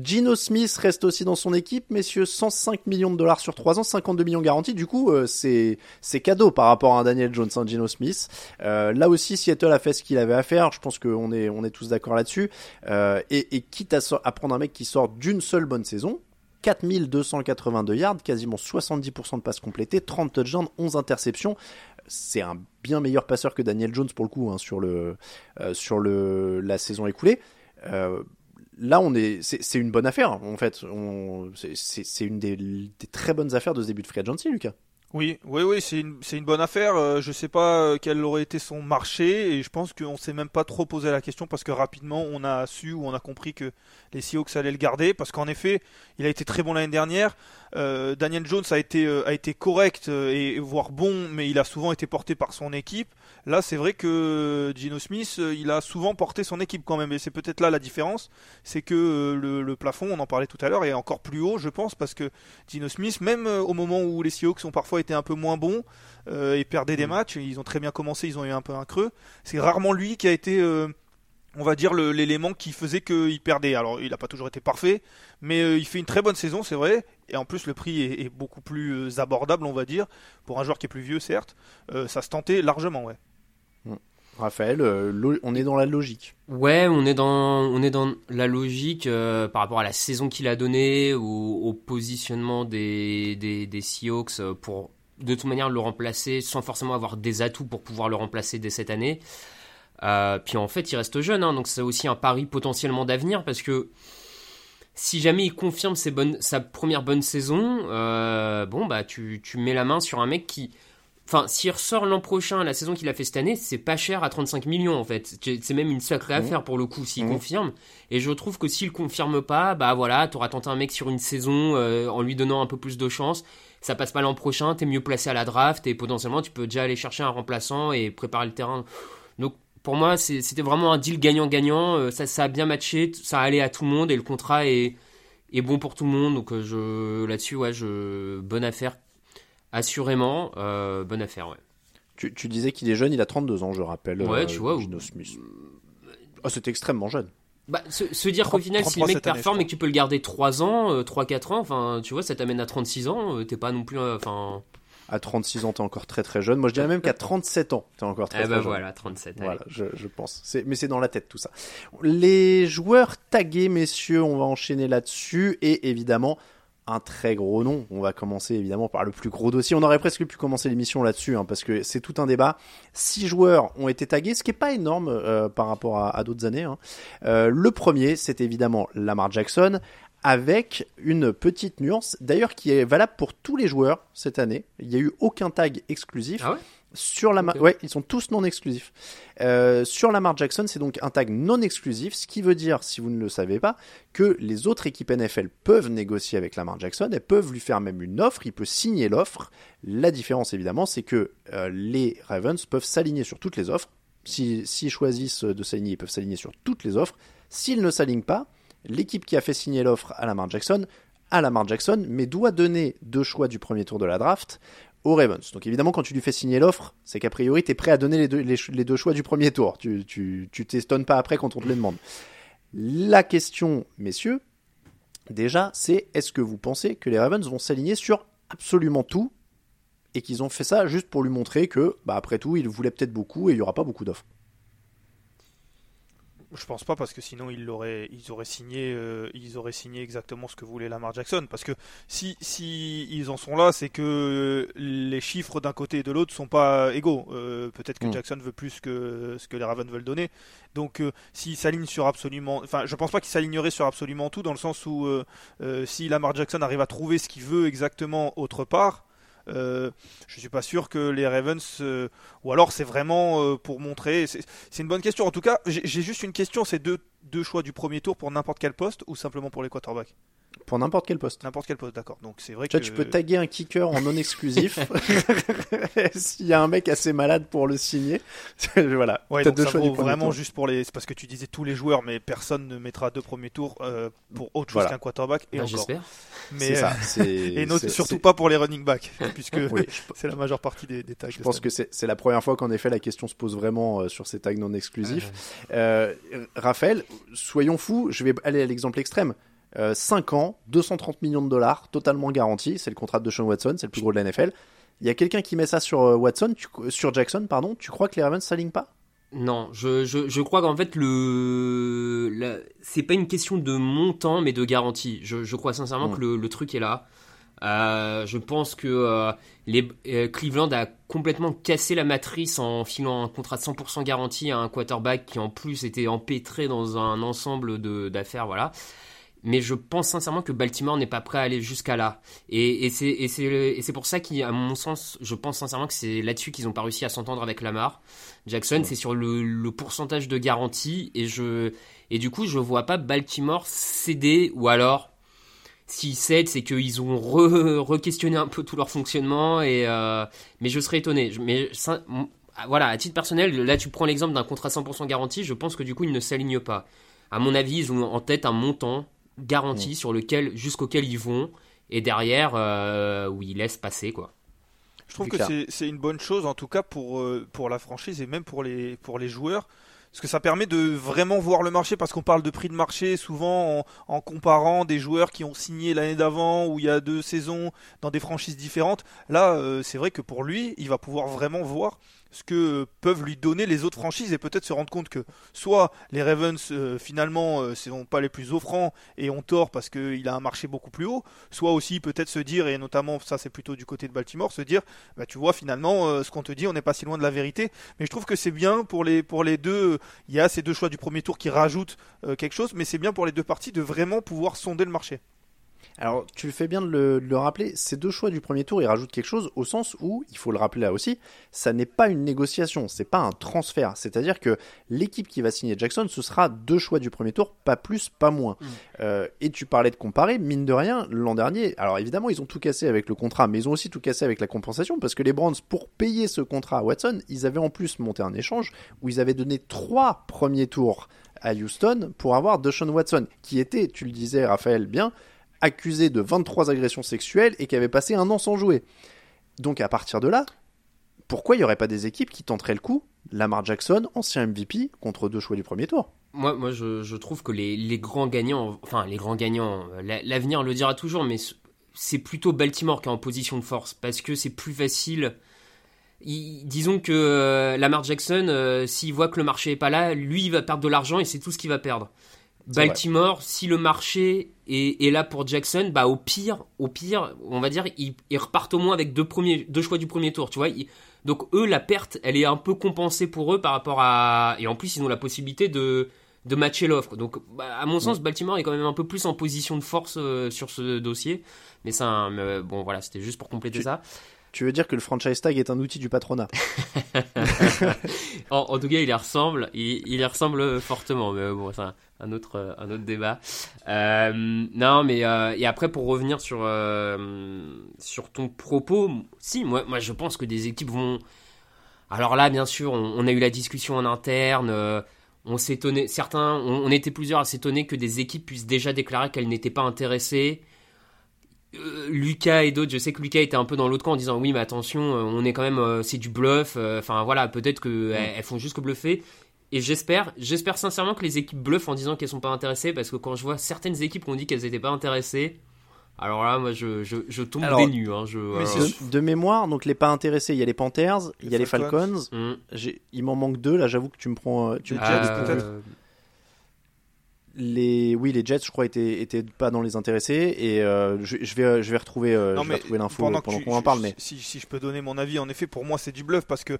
Gino Smith reste aussi dans son équipe, messieurs, 105 millions de dollars sur 3 ans, 52 millions garantis. Du coup, euh, c'est c'est cadeau par rapport à un Daniel Jones, hein, Gino Smith. Euh, là aussi, Seattle a fait ce qu'il avait à faire. Je pense qu'on est on est tous d'accord là-dessus. Euh, et, et quitte à, so- à prendre un mec qui sort d'une seule bonne saison. 4282 yards, quasiment 70% de passes complétées, 30 touchdowns, 11 interceptions. C'est un bien meilleur passeur que Daniel Jones pour le coup hein, sur le euh, sur le la saison écoulée. Euh, là, on est, c'est une bonne affaire en fait. C'est- une des, très bonnes affaires de ce début de free agency, Lucas. Oui, oui, oui, c'est une, une bonne affaire. Euh, Je sais pas quel aurait été son marché et je pense qu'on s'est même pas trop posé la question parce que rapidement on a su ou on a compris que les Seahawks allaient le garder parce qu'en effet il a été très bon l'année dernière. Euh, Daniel Jones a été, euh, a été correct euh, et voire bon, mais il a souvent été porté par son équipe. Là, c'est vrai que Gino Smith, il a souvent porté son équipe quand même et c'est peut-être là la différence, c'est que le, le plafond, on en parlait tout à l'heure, est encore plus haut, je pense, parce que Gino Smith, même au moment où les Seahawks ont parfois été un peu moins bons et perdaient des matchs, ils ont très bien commencé, ils ont eu un peu un creux. C'est rarement lui qui a été, on va dire, l'élément qui faisait qu'il perdait. Alors, il n'a pas toujours été parfait, mais euh, il fait une très bonne saison, c'est vrai. Et en plus, le prix est, est beaucoup plus euh, abordable, on va dire, pour un joueur qui est plus vieux, certes. Euh, ça se tentait largement, ouais. Raphaël, euh, lo- on est dans la logique. Ouais, on est dans, on est dans la logique euh, par rapport à la saison qu'il a donnée, au, au positionnement des, des, des Seahawks pour de toute manière le remplacer sans forcément avoir des atouts pour pouvoir le remplacer dès cette année. Euh, puis en fait, il reste jeune, hein, donc c'est aussi un pari potentiellement d'avenir parce que si jamais il confirme ses bonnes, sa première bonne saison, euh, bon bah tu, tu mets la main sur un mec qui, Enfin, s'il ressort l'an prochain, la saison qu'il a fait cette année, c'est pas cher à 35 millions en fait. C'est même une sacrée affaire pour le coup s'il Mhm. confirme. Et je trouve que s'il confirme pas, bah voilà, t'auras tenté un mec sur une saison euh, en lui donnant un peu plus de chance. Ça passe pas l'an prochain, t'es mieux placé à la draft et potentiellement tu peux déjà aller chercher un remplaçant et préparer le terrain. Donc pour moi, c'était vraiment un deal gagnant-gagnant. Euh, Ça, ça a bien matché, ça allait à tout le monde et le contrat est, est bon pour tout le monde. Donc euh, je là-dessus, ouais, je bonne affaire. Assurément, euh, bonne affaire, ouais. Tu, tu disais qu'il est jeune, il a 32 ans, je rappelle. Ouais, euh, tu vois, Gino Smith. Ah, c'est extrêmement jeune. Bah, se, se dire qu'au 30 final, si le 33 mec année, performe et que tu peux le garder 3 ans, euh, 3-4 ans, enfin, tu vois, ça t'amène à 36 ans, t'es pas non plus. euh, Enfin. À 36 ans, t'es encore très très jeune. Moi, je dirais même qu'à 37 ans, t'es encore très eh très jeune. voilà, 37. allez. Voilà, je, je pense. C'est- Mais c'est dans la tête tout ça. Les joueurs tagués, messieurs, on va enchaîner là-dessus. Et évidemment, un très gros nom. On va commencer évidemment par le plus gros dossier. On aurait presque pu commencer l'émission là-dessus, hein, parce que c'est tout un débat. Six joueurs ont été tagués, ce qui est pas énorme euh, par rapport à, à d'autres années. hein. Euh, le premier, c'est évidemment Lamar Jackson, avec une petite nuance, d'ailleurs qui est valable pour tous les joueurs cette année. Il n'y a eu aucun tag exclusif. Ah ouais? sur la Ok. ouais, ils sont tous non exclusifs. Euh, sur Lamar Jackson, c'est donc un tag non exclusif, ce qui veut dire, si vous ne le savez pas, que les autres équipes NFL peuvent négocier avec Lamar Jackson, elles peuvent lui faire même une offre, il peut signer l'offre. La différence, évidemment, c'est que euh, les Ravens peuvent s'aligner sur toutes les offres. Si- S'ils choisissent de s'aligner, ils peuvent s'aligner sur toutes les offres. S'ils ne s'alignent pas, l'équipe qui a fait signer l'offre à Lamar Jackson, à Lamar Jackson, mais doit donner deux choix du premier tour de la draft aux Ravens. Donc évidemment, quand tu lui fais signer l'offre, c'est qu'a priori, tu es prêt à donner les deux, choix du premier tour. Tu tu, tu t'estonnes pas après quand on te les demande. La question, messieurs, déjà, c'est est-ce que vous pensez que les Ravens vont s'aligner sur absolument tout et qu'ils ont fait ça juste pour lui montrer que, bah, après tout, ils voulaient peut-être beaucoup et il y aura pas beaucoup d'offres? Je pense pas parce que sinon ils l'auraient, ils auraient signé, euh, ils auraient signé exactement ce que voulait Lamar Jackson. Parce que si, si ils en sont là, c'est que les chiffres d'un côté et de l'autre sont pas égaux. Euh, Peut-être que Mm. Jackson veut plus que ce que les Ravens veulent donner. Donc euh, s'ils s'alignent sur absolument, enfin je pense pas qu'ils s'aligneraient sur absolument tout dans le sens où euh, euh, si Lamar Jackson arrive à trouver ce qu'il veut exactement autre part. Euh, je suis pas sûr que les Ravens euh, ou alors c'est vraiment euh, pour montrer c'est une bonne question. En tout cas j'ai juste une question c'est deux choix du premier tour pour n'importe quel poste ou simplement pour les quarterbacks? Pour n'importe quel poste. N'importe quel poste, d'accord. Donc c'est vrai Tu que vois, tu peux taguer un kicker en non exclusif. S'il y a un mec assez malade pour le signer, voilà. Ouais, donc deux ça choix vaut vraiment tour. juste pour les. C'est parce que tu disais tous les joueurs, mais personne ne mettra deux premiers tours euh, pour autre chose Voilà. qu'un quarterback. Et encore. J'espère. Mais C'est ça. euh, et surtout pas pour les running backs, puisque Oui, c'est la majeure partie des, des tags. Je pense que c'est la première fois qu'en effet la question se pose vraiment euh, sur ces tags non exclusifs. Euh, Raphaël, soyons fous, je vais aller à l'exemple extrême. 5 ans, 230 millions de dollars, totalement garanti, c'est le contrat de Sean Watson, c'est le plus gros de la NFL. Il y a quelqu'un qui met ça sur euh, Watson, tu- sur Jackson, pardon. Tu crois que les Ravens s'alignent pas? Non, je, je, je crois qu'en fait, le, la- c'est pas une question de montant, mais de garantie. Je, je crois sincèrement que le, le truc est là. Euh, je pense que euh, les, euh, Cleveland a complètement cassé la matrice en filant un contrat de 100% garanti à un quarterback qui en plus était empêtré dans un ensemble de- d'affaires, voilà. Mais je pense sincèrement que Baltimore n'est pas prêt à aller jusqu'à là. Et, et c'est pour ça qu'à mon sens, je pense sincèrement que c'est là-dessus qu'ils n'ont pas réussi à s'entendre avec Lamar. Jackson, c'est sur le, le pourcentage de garantie et je et du coup je vois pas Baltimore céder ou alors s'ils cèdent c'est qu'ils ont re, re-questionné un peu tout leur fonctionnement et euh, mais je serais étonné. Mais ça- voilà à titre personnel là tu prends l'exemple d'un contrat 100% garanti, je pense que du coup ils ne s'alignent pas. À mon avis ils ont en tête un montant garanti sur lequel jusqu'auquel ils vont et derrière euh, où ils laissent passer quoi. Je trouve que c'est c'est une bonne chose, en tout cas pour, euh, pour la franchise et même pour les, pour les joueurs. Parce que ça permet de vraiment voir le marché, parce qu'on parle de prix de marché souvent en, en comparant des joueurs qui ont signé l'année d'avant ou il y a deux saisons dans des franchises différentes. Là, euh, c'est vrai que pour lui, il va pouvoir vraiment voir ce que peuvent lui donner les autres franchises et peut-être se rendre compte que soit les Ravens euh, finalement euh, sont pas les plus offrants et ont tort parce qu'il a un marché beaucoup plus haut, soit aussi peut-être se dire, et notamment ça c'est plutôt du côté de Baltimore, se dire bah tu vois finalement euh, ce qu'on te dit on n'est pas si loin de la vérité. Mais je trouve que c'est bien pour les pour les deux il y a ces deux choix du premier tour qui rajoutent quelque chose mais c'est bien pour les deux parties de vraiment pouvoir sonder le marché Alors, tu le fais bien de le, de le rappeler, ces deux choix du premier tour, ils rajoutent quelque chose au sens où, il faut le rappeler là aussi, ça n'est pas une négociation, c'est pas un transfert. C'est-à-dire que l'équipe qui va signer Jackson, ce sera deux choix du premier tour, pas plus, pas moins. Euh, et tu parlais de comparer, mine de rien, l'an dernier, alors évidemment, ils ont tout cassé avec le contrat, mais ils ont aussi tout cassé avec la compensation, parce que les Browns, pour payer ce contrat à Watson, ils avaient en plus monté un échange où ils avaient donné trois premiers tours à Houston pour avoir Deshaun Watson, qui était, tu le disais Raphaël bien, accusé de 23 agressions sexuelles et qui avait passé un an sans jouer. Donc à partir de là, pourquoi il n'y aurait pas des équipes qui tenteraient le coup? Lamar Jackson, ancien MVP, contre deux choix du premier tour Moi, moi je, trouve que les, grands gagnants, enfin les grands gagnants, euh, la- l'avenir le dira toujours, mais c'est plutôt Baltimore qui est en position de force parce que c'est plus facile. Il- disons que euh, Lamar Jackson, euh, s'il voit que le marché est pas là, lui il va perdre de l'argent et c'est tout ce qu'il va perdre. Baltimore, si le marché est, est là pour Jackson, bah au pire, au pire, on va dire, ils, ils repartent au moins avec deux premiers, deux choix du premier tour, tu vois. Ils- donc eux, la perte, elle est un peu compensée pour eux par rapport à, et en plus ils ont la possibilité de de matcher l'offre. Donc bah, à mon sens, Baltimore est quand même un peu plus en position de force euh, sur ce dossier. Mais ça, mais bon voilà, c'était juste pour compléter Tu- ça. Tu veux dire que le franchise tag est un outil du patronat En, tout cas, il y ressemble, il, ressemble fortement, mais bon, c'est un, autre, un autre débat. Euh, non, mais euh, et après pour revenir sur euh, sur ton propos, si moi, moi je pense que des équipes vont. Alors là, bien sûr, on, a eu la discussion en interne. on s'étonnait, certains, on, on était plusieurs à s'étonner que des équipes puissent déjà déclarer qu'elles n'étaient pas intéressées. Euh, Lucas et d'autres, je sais que Lucas était un peu dans l'autre camp en disant oui mais attention, euh, on est quand même, euh, c'est du bluff. euh, Enfin voilà, peut-être que elles, elles font juste que bluffer. Et j'espère, j'espère sincèrement que les équipes bluffent en disant qu'elles sont pas intéressées parce que quand je vois certaines équipes qui ont dit qu'elles étaient pas intéressées, alors là moi je, je, je tombe Alors, des nues. Hein, je, mais alors, c'est- de, de mémoire, donc les pas intéressés, il y a les Panthers, il y a les Falcons. Falcons. J'ai- Il m'en manque deux, là j'avoue que tu me prends... Tu me Les tires Jets, des- peut-être euh, les... Oui, les Jets, je crois, étaient, étaient pas dans les intéressés. Et euh, je, je vais, je vais retrouver, euh, Non, je vais retrouver l'info pendant qu'on en parle. Mais si, si je peux donner mon avis, en effet, pour moi, c'est du bluff parce que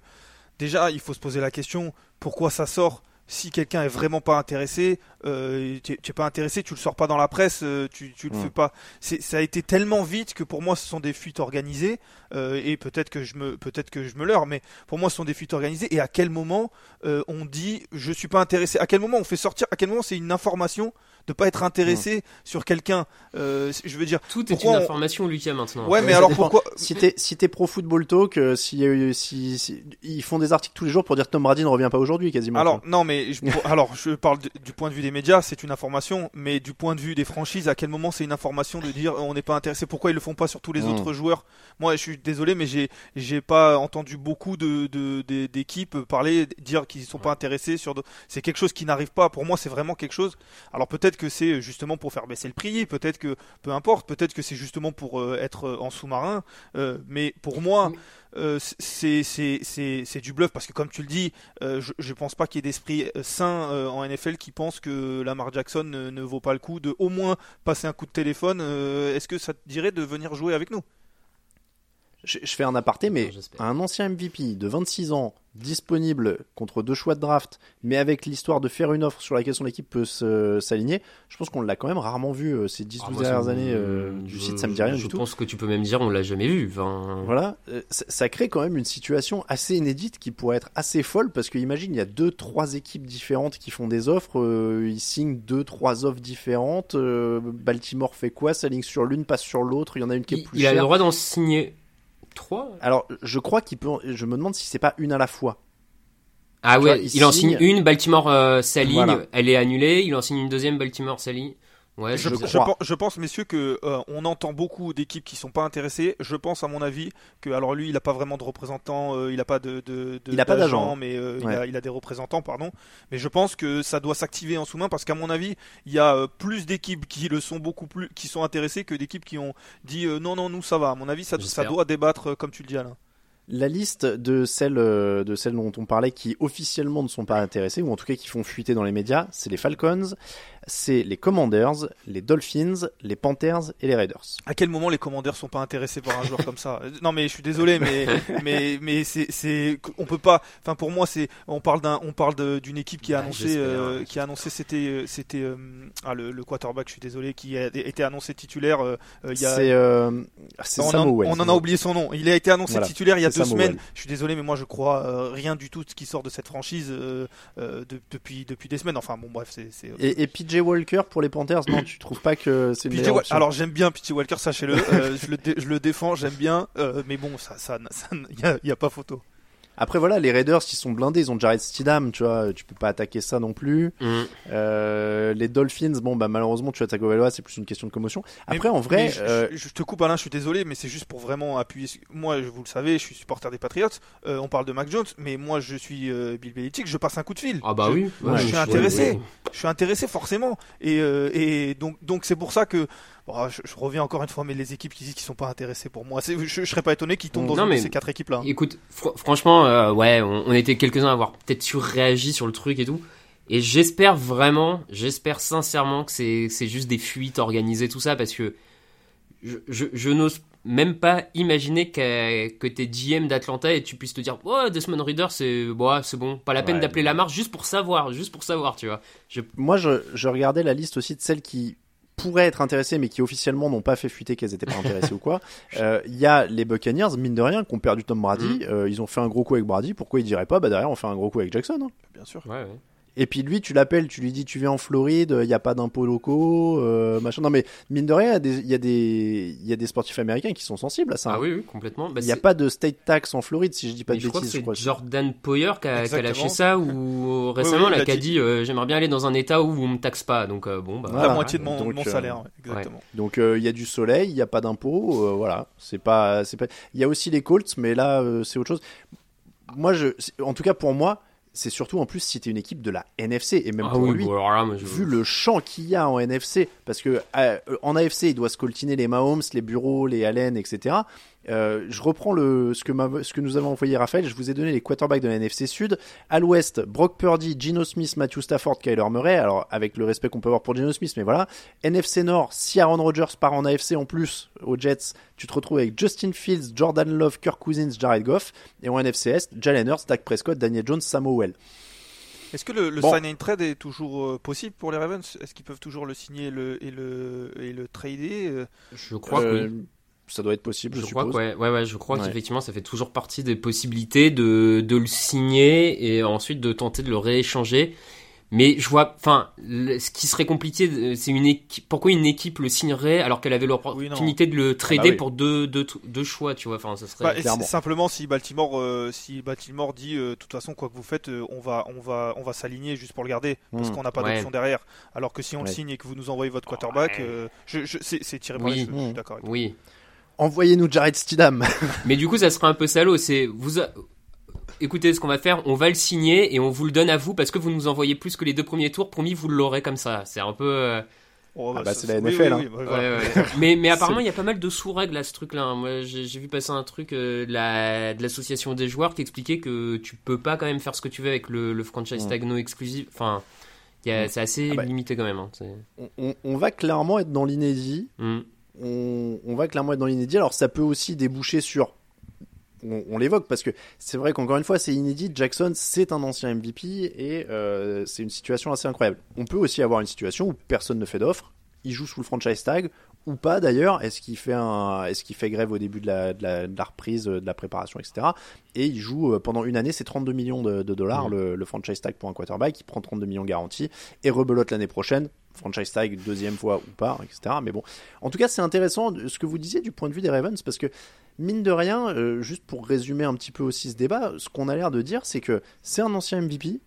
déjà, il faut se poser la question pourquoi ça sort? Si quelqu'un est vraiment pas intéressé, euh, tu tu es pas intéressé, tu le sors pas dans la presse, euh, tu, tu le fais pas. C'est, ça a été tellement vite que pour moi, ce sont des fuites organisées euh, et peut-être que je me, peut-être que je me leurre, mais pour moi, ce sont des fuites organisées. Et à quel moment euh, on dit je suis pas intéressé? À quel moment on fait sortir? À quel moment c'est une information de pas être intéressé sur quelqu'un. Euh, je veux dire, Tout est une on- information, Lucas, maintenant. Ouais, mais alors dépend. pourquoi Si t'es si t'es pro football talk, euh, si, euh, si, si- ils font des articles tous les jours pour dire Tom Brady ne revient pas aujourd'hui quasiment. Alors quoi. non, mais je, alors je parle du, du point de vue des médias, c'est une information, mais du point de vue des franchises, à quel moment c'est une information de dire on n'est pas intéressé? Pourquoi ils le font pas sur tous les Mm. autres joueurs? Moi, je suis désolé, mais j'ai j'ai pas entendu beaucoup de de- de- d'équipes parler dire qu'ils sont pas intéressés sur. de- C'est quelque chose qui n'arrive pas. Pour moi, c'est vraiment quelque chose. Alors peut-être que c'est justement pour faire baisser le prix, peut-être que peu importe, peut-être que c'est justement pour euh, être euh, en sous-marin, euh, mais pour moi. euh, c'est du bluff parce que comme tu le dis euh, je, je pense pas qu'il y ait d'esprit euh, sain euh, en NFL qui pense que Lamar Jackson ne, ne vaut pas le coup de au moins passer un coup de téléphone. Euh, Est-ce que ça te dirait de venir jouer avec nous? Je, je fais un aparté, mais Non, un ancien MVP de 26 ans, disponible contre deux choix de draft, mais avec l'histoire de faire une offre sur laquelle son équipe peut s'aligner, je pense qu'on l'a quand même rarement vu euh, ces 10-12 Ah, ça dernières années euh, du je- site, ça me dit rien je du tout. pense que tu peux même dire on l'a jamais vu. Enfin, Voilà, euh, ça, ça crée quand même une situation assez inédite qui pourrait être assez folle parce que imagine il y a deux trois équipes différentes qui font des offres, euh, ils signent deux trois offres différentes. Baltimore fait quoi S'aligne sur l'une, passe sur l'autre. Il y en a une qui est il, plus il a le droit d'en signer trois. Alors je crois qu'il peut. Je me demande si c'est pas une à la fois. Ah Tu ouais, vois, il il, en signe- signe une, Baltimore euh, s'aligne, Voilà. elle est annulée, il en signe une deuxième, Baltimore s'aligne. Ouais, je, crois. pense, messieurs, que euh, on entend beaucoup d'équipes qui sont pas intéressées. Je pense, à mon avis, que alors lui, il a pas vraiment de représentant, euh, il a pas de, de, de- Il a pas d'agent, mais euh, il, a, il a des représentants, pardon. Mais je pense que ça doit s'activer en sous-main parce qu'à mon avis, il y a euh, plus d'équipes qui le sont beaucoup plus, qui sont intéressées que d'équipes qui ont dit euh, non, non, nous ça va. À mon avis, ça, ça doit débattre, euh, comme tu le dis, Alain. La liste de celles, euh, de celles dont on parlait qui officiellement ne sont pas intéressées, ou en tout cas qui font fuiter dans les médias, c'est les Falcons, c'est les Commanders, les Dolphins, les Panthers et les Raiders. À quel moment les commandeurs sont pas intéressés par un joueur comme ça? Euh, Non mais je suis désolé mais mais mais c'est c'est on peut pas enfin pour moi c'est on parle d'un on parle de- d'une équipe qui a Bah, annoncé euh, ouais. qui a annoncé c'était euh, c'était euh, ah le, le quarterback je suis désolé qui a été annoncé titulaire euh, il y a C'est euh, c'est on, en, Samuel. on en a oublié son nom. Il a été annoncé Voilà. titulaire il y a deux Samuel. semaines. Je suis désolé, mais moi je crois euh, rien du tout de ce qui sort de cette franchise euh, euh, de- depuis depuis des semaines. Enfin bon, bref, c'est. c'est- Et, et PJ Walker pour les Panthers, non, tu trouves pas que c'est une meilleure option alors j'aime bien PJ Walker, sachez-le. euh, je, le dé- je le défends, j'aime bien. euh, mais bon, ça, ça, ça, y a, y a pas photo. Après voilà, les Raiders ils sont blindés, ils ont Jared Stidham, tu vois, tu peux pas attaquer ça non plus. Mm. Euh, les Dolphins, bon bah malheureusement tu attaques Ovaloa, c'est plus une question de commotion. Après en vrai, je, euh, je- je te coupe Alain, je suis désolé, mais c'est juste pour vraiment appuyer. Moi, vous le savez, je suis supporter des Patriots. Euh, on parle de Mac Jones, mais moi je suis euh, Bill Belichick. Je passe un coup de fil. Ah bah Je- oui. ouais, je suis ouais, intéressé. ouais. je suis intéressé forcément et, euh, et donc donc c'est pour ça que bon, je, je reviens encore une fois mais les équipes qui disent qu'ils sont pas intéressés pour moi c'est- je, je serais pas étonné qu'ils tombent dans Non, une mais- de ces quatre équipes là Écoute, fr- franchement, euh, ouais, on, on était quelques-uns à avoir peut-être surréagi sur le truc et tout. Et j'espère vraiment, j'espère sincèrement que c'est juste des fuites organisées, tout ça, parce que je, je, je n'ose même pas imaginer que, que t'es GM d'Atlanta et tu puisses te dire, oh, Desmond Reader, c'est bon, c'est bon, pas la peine Ouais. d'appeler la marche juste pour savoir, juste pour savoir, tu vois. Je, moi je, je regardais la liste aussi de celles qui pourraient être intéressées mais qui officiellement n'ont pas fait fuiter qu'elles étaient pas intéressées ou quoi. Euh, Il y a les Buccaneers, mine de rien, qui ont perdu Tom Brady. Euh, ils ont fait un gros coup avec Brady. Pourquoi ils diraient pas Bah derrière on fait un gros coup avec Jackson. hein. bien sûr ouais, ouais. Et puis lui, tu l'appelles, tu lui dis tu viens en Floride, il n'y a pas d'impôts locaux, euh, machin. Non mais mine de rien, il y a des- il y, a des- il y a des sportifs américains qui sont sensibles à ça. Ah oui, oui, complètement. Bah, Il n'y a pas de state tax en Floride, si je dis pas mais de je crois que je crois. Jordan Poyer qui a, qui a lâché ça ou récemment oui, là qui a dit- dit euh, j'aimerais bien aller dans un état où on me taxe pas donc euh, bon bah Voilà. la moitié de mon, Donc, de mon euh, salaire ouais, exactement Donc euh, il y a du soleil, il n'y a pas d'impôts, euh, voilà. C'est pas, c'est pas. Il y a aussi les Colts, mais là euh, c'est autre chose. Moi, je, en tout cas pour moi, c'est surtout en plus si t'es une équipe de la NFC et même ah pour oui, lui. bon, là, je- Vu le champ qu'il y a en NFC, parce que euh, en AFC il doit se coltiner les Mahomes, les Bureaux, les Allen, etc. Euh, je reprends le ce que, m'a- ce que nous avons envoyé Raphaël. Je vous ai donné les quarterbacks de la NFC Sud. À l'Ouest, Brock Purdy, Gino Smith, Matthew Stafford, Kyler Murray. Alors avec le respect qu'on peut avoir pour Gino Smith, mais voilà. NFC Nord, si Aaron Rodgers part en AFC en plus aux Jets, tu te retrouves avec Justin Fields, Jordan Love, Kirk Cousins, Jared Goff. Et en NFC Est, Jalen Hurts, Dak Prescott, Daniel Jones, Sam Howell. est-ce que le, le Bon. sign and trade est toujours euh, possible pour les Ravens? Est-ce qu'ils peuvent toujours le signer et le, et le, et le trader? Euh, je crois que oui. Ça doit être possible, je, Je crois suppose. que ouais, ouais, ouais, je crois Ouais. qu'effectivement ça fait toujours partie des possibilités de, de le signer et ensuite de tenter de le rééchanger. Mais je vois, enfin, ce qui serait compliqué, euh, c'est une équipe. Pourquoi une équipe le signerait alors qu'elle avait l'opportunité de le trader Ah bah oui. pour deux, deux, deux choix, tu vois. Enfin, ça serait. Bah, simplement si Baltimore, euh, si Baltimore dit, euh, de toute façon, quoi que vous faites, euh, on va, on va, on va s'aligner juste pour le garder, parce Mm. qu'on n'a pas Ouais. d'option derrière. Alors que si on le signe et que vous nous envoyez votre quarterback, Ouais. euh, je, je, c'est, tiré par Oui. les cheveux. Je suis Mm. d'accord. Avec toi. Envoyez-nous Jared Stidham. Mais du coup, ça serait un peu salaud. C'est vous. a- Écoutez, ce qu'on va faire, on va le signer et on vous le donne à vous parce que vous nous envoyez plus que les deux premiers tours. Promis, vous l'aurez comme ça. C'est un peu. euh, Oh, Ah bah, ça- c'est la NFL, oui, hein. oui, bah, voilà. Ouais, ouais. mais, mais apparemment, il y a pas mal de sous-règles à ce truc-là. hein. Moi, j'ai vu passer un truc euh, de la- de l'association des joueurs qui expliquait que tu peux pas quand même faire ce que tu veux avec le, le franchise tag no exclusif. Enfin, il y a- Mm. c'est assez Ah bah. limité quand même. hein. On, on- on va clairement être dans l'inédit. Mm. On, va clairement être dans l'inédit. Alors ça peut aussi déboucher sur. On, on l'évoque parce que c'est vrai qu'encore une fois c'est inédit. Jackson c'est un ancien MVP et euh, c'est une situation assez incroyable. On peut aussi avoir une situation où personne ne fait d'offre. Il joue sous le franchise tag ou pas d'ailleurs. Est-ce qu'il fait un, est-ce qu'il fait grève au début de la, de la, de la reprise, euh, de la préparation, etc. Et il joue euh, pendant une année, c'est 32 millions de, de dollars Mhm. le, le franchise tag pour un quarterback. Il prend 32 millions garantis et rebelote l'année prochaine. Franchise tag deuxième fois ou pas, etc. Mais bon, en tout cas, c'est intéressant ce que vous disiez du point de vue des Ravens parce que mine de rien, euh, juste pour résumer un petit peu aussi ce débat, ce qu'on a l'air de dire, c'est que c'est un ancien MVP.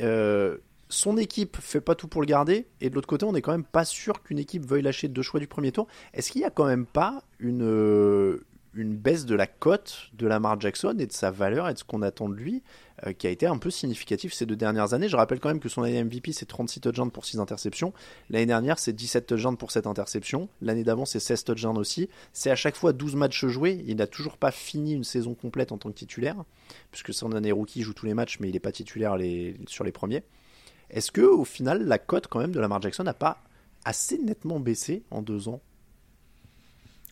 euh, son équipe fait pas tout pour le garder, et de l'autre côté, on n'est quand même pas sûr qu'une équipe veuille lâcher deux choix du premier tour. Est-ce qu'il y a quand même pas une, euh, une baisse de la cote de Lamar Jackson et de sa valeur et de ce qu'on attend de lui euh, qui a été un peu significatif ces deux dernières années? Je rappelle quand même que son année MVP, c'est 36 touchdowns pour 6 interceptions. L'année dernière, c'est 17 touchdowns pour 7 interceptions. L'année d'avant, c'est 16 touchdowns aussi. C'est à chaque fois 12 matchs joués. Il n'a toujours pas fini une saison complète en tant que titulaire, puisque son année rookie joue tous les matchs, mais il n'est pas titulaire sur les premiers. Est-ce que au final, la cote quand même de Lamar Jackson n'a pas assez nettement baissé en deux ans?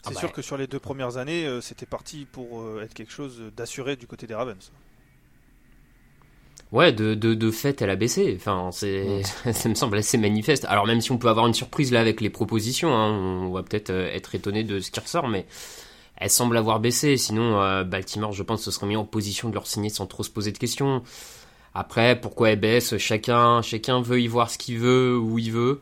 C'est Ah bah. sûr que sur les deux premières années, euh, c'était parti pour euh, être quelque chose d'assuré du côté des Ravens. Ouais, de, de, de fait, elle a baissé. Enfin, c'est, ça me semble assez manifeste. Alors, même si on peut avoir une surprise là avec les propositions, hein, on va peut-être euh, être étonné de ce qui ressort, mais elle semble avoir baissé. Sinon, euh, Baltimore, je pense, se serait mis en position de leur signer sans trop se poser de questions. Après, pourquoi elle baisse Chacun, chacun veut y voir ce qu'il veut, où il veut.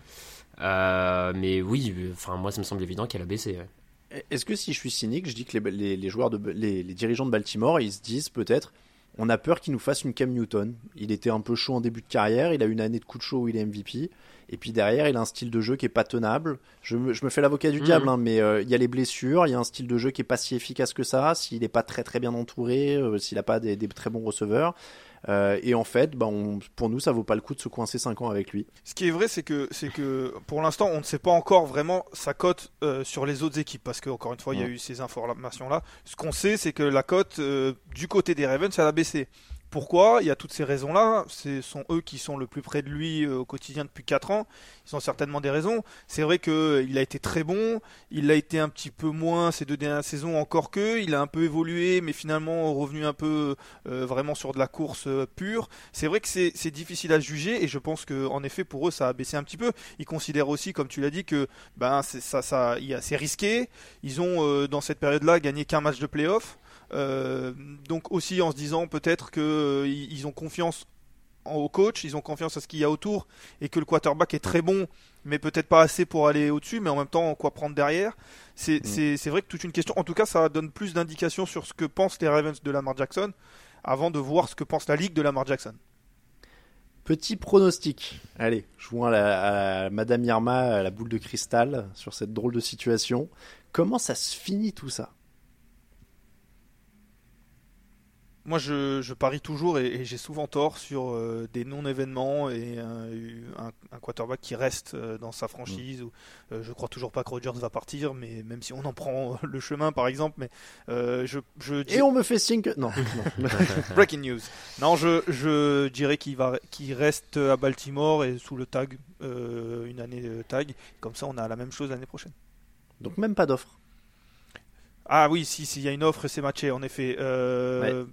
Euh, mais oui, enfin, moi, ça me semble évident qu'elle a baissé. ouais. Est-ce que si je suis cynique, je dis que les, les- les joueurs, de, les, les dirigeants de Baltimore, ils se disent peut-être, on a peur qu'il nous fasse une Cam Newton. Il était un peu chaud en début de carrière, il a une année de coup de chaud où il est MVP, et puis derrière, il a un style de jeu qui est pas tenable. Je me, je me fais l'avocat du Mhm. diable, hein, mais euh, il y a les blessures, il y a un style de jeu qui est pas si efficace que ça, s'il n'est pas très très bien entouré, euh, s'il n'a pas des, des très bons receveurs. Euh, et en fait, bah, on- pour nous, ça vaut pas le coup de se coincer 5 ans avec lui. Ce qui est vrai, c'est que, c'est que pour l'instant, on ne sait pas encore vraiment sa cote euh, sur les autres équipes, parce qu'encore une fois, il y a eu ces informations-là. Ce qu'on sait, c'est que la cote euh, du côté des Ravens, elle a baissé. Pourquoi Il y a toutes ces raisons-là. Ce sont eux qui sont le plus près de lui euh, au quotidien depuis 4 ans. Ils ont certainement des raisons. C'est vrai qu'il a été très bon. Il a été un petit peu moins ces deux dernières saisons encore que. Il a un peu évolué, mais finalement revenu un peu euh, vraiment sur de la course euh, pure. C'est vrai que c'est difficile à juger et je pense que en effet pour eux ça a baissé un petit peu. Ils considèrent aussi, comme tu l'as dit, que ben c'est ça, ça, risqué. Ils ont euh, dans cette période-là gagné qu'un match de playoff. Euh, donc aussi en se disant peut-être que euh, ils ont confiance en- au coach, ils ont confiance à ce qu'il y a autour et que le quarterback est très bon, mais peut-être pas assez pour aller au-dessus, mais en même temps quoi prendre derrière. C'est c'est- c'est vrai que toute une question. En tout cas, ça donne plus d'indications sur ce que pensent les Ravens de Lamar Jackson avant de voir ce que pense la ligue de Lamar Jackson. Petit pronostic. Allez, jouons à, la, à Madame Irma, à la boule de cristal, sur cette drôle de situation. Comment ça se finit tout ça? Moi, je, je parie toujours et, et j'ai souvent tort sur euh, des non-événements et euh, un, un quarterback qui reste euh, dans sa franchise. Ou, euh, je crois toujours pas que Rodgers va partir, mais même si on en prend le chemin, par exemple. Mais euh, je, je dis- Et on me fait signe que... Non, non. breaking news. Non, je, je dirais qu'il va, qu'il reste à Baltimore et sous le tag euh, une année de tag. Comme ça, on a la même chose l'année prochaine. Donc même pas d'offre. Ah oui, si, s'il y a une offre, c'est matché, en effet. Euh,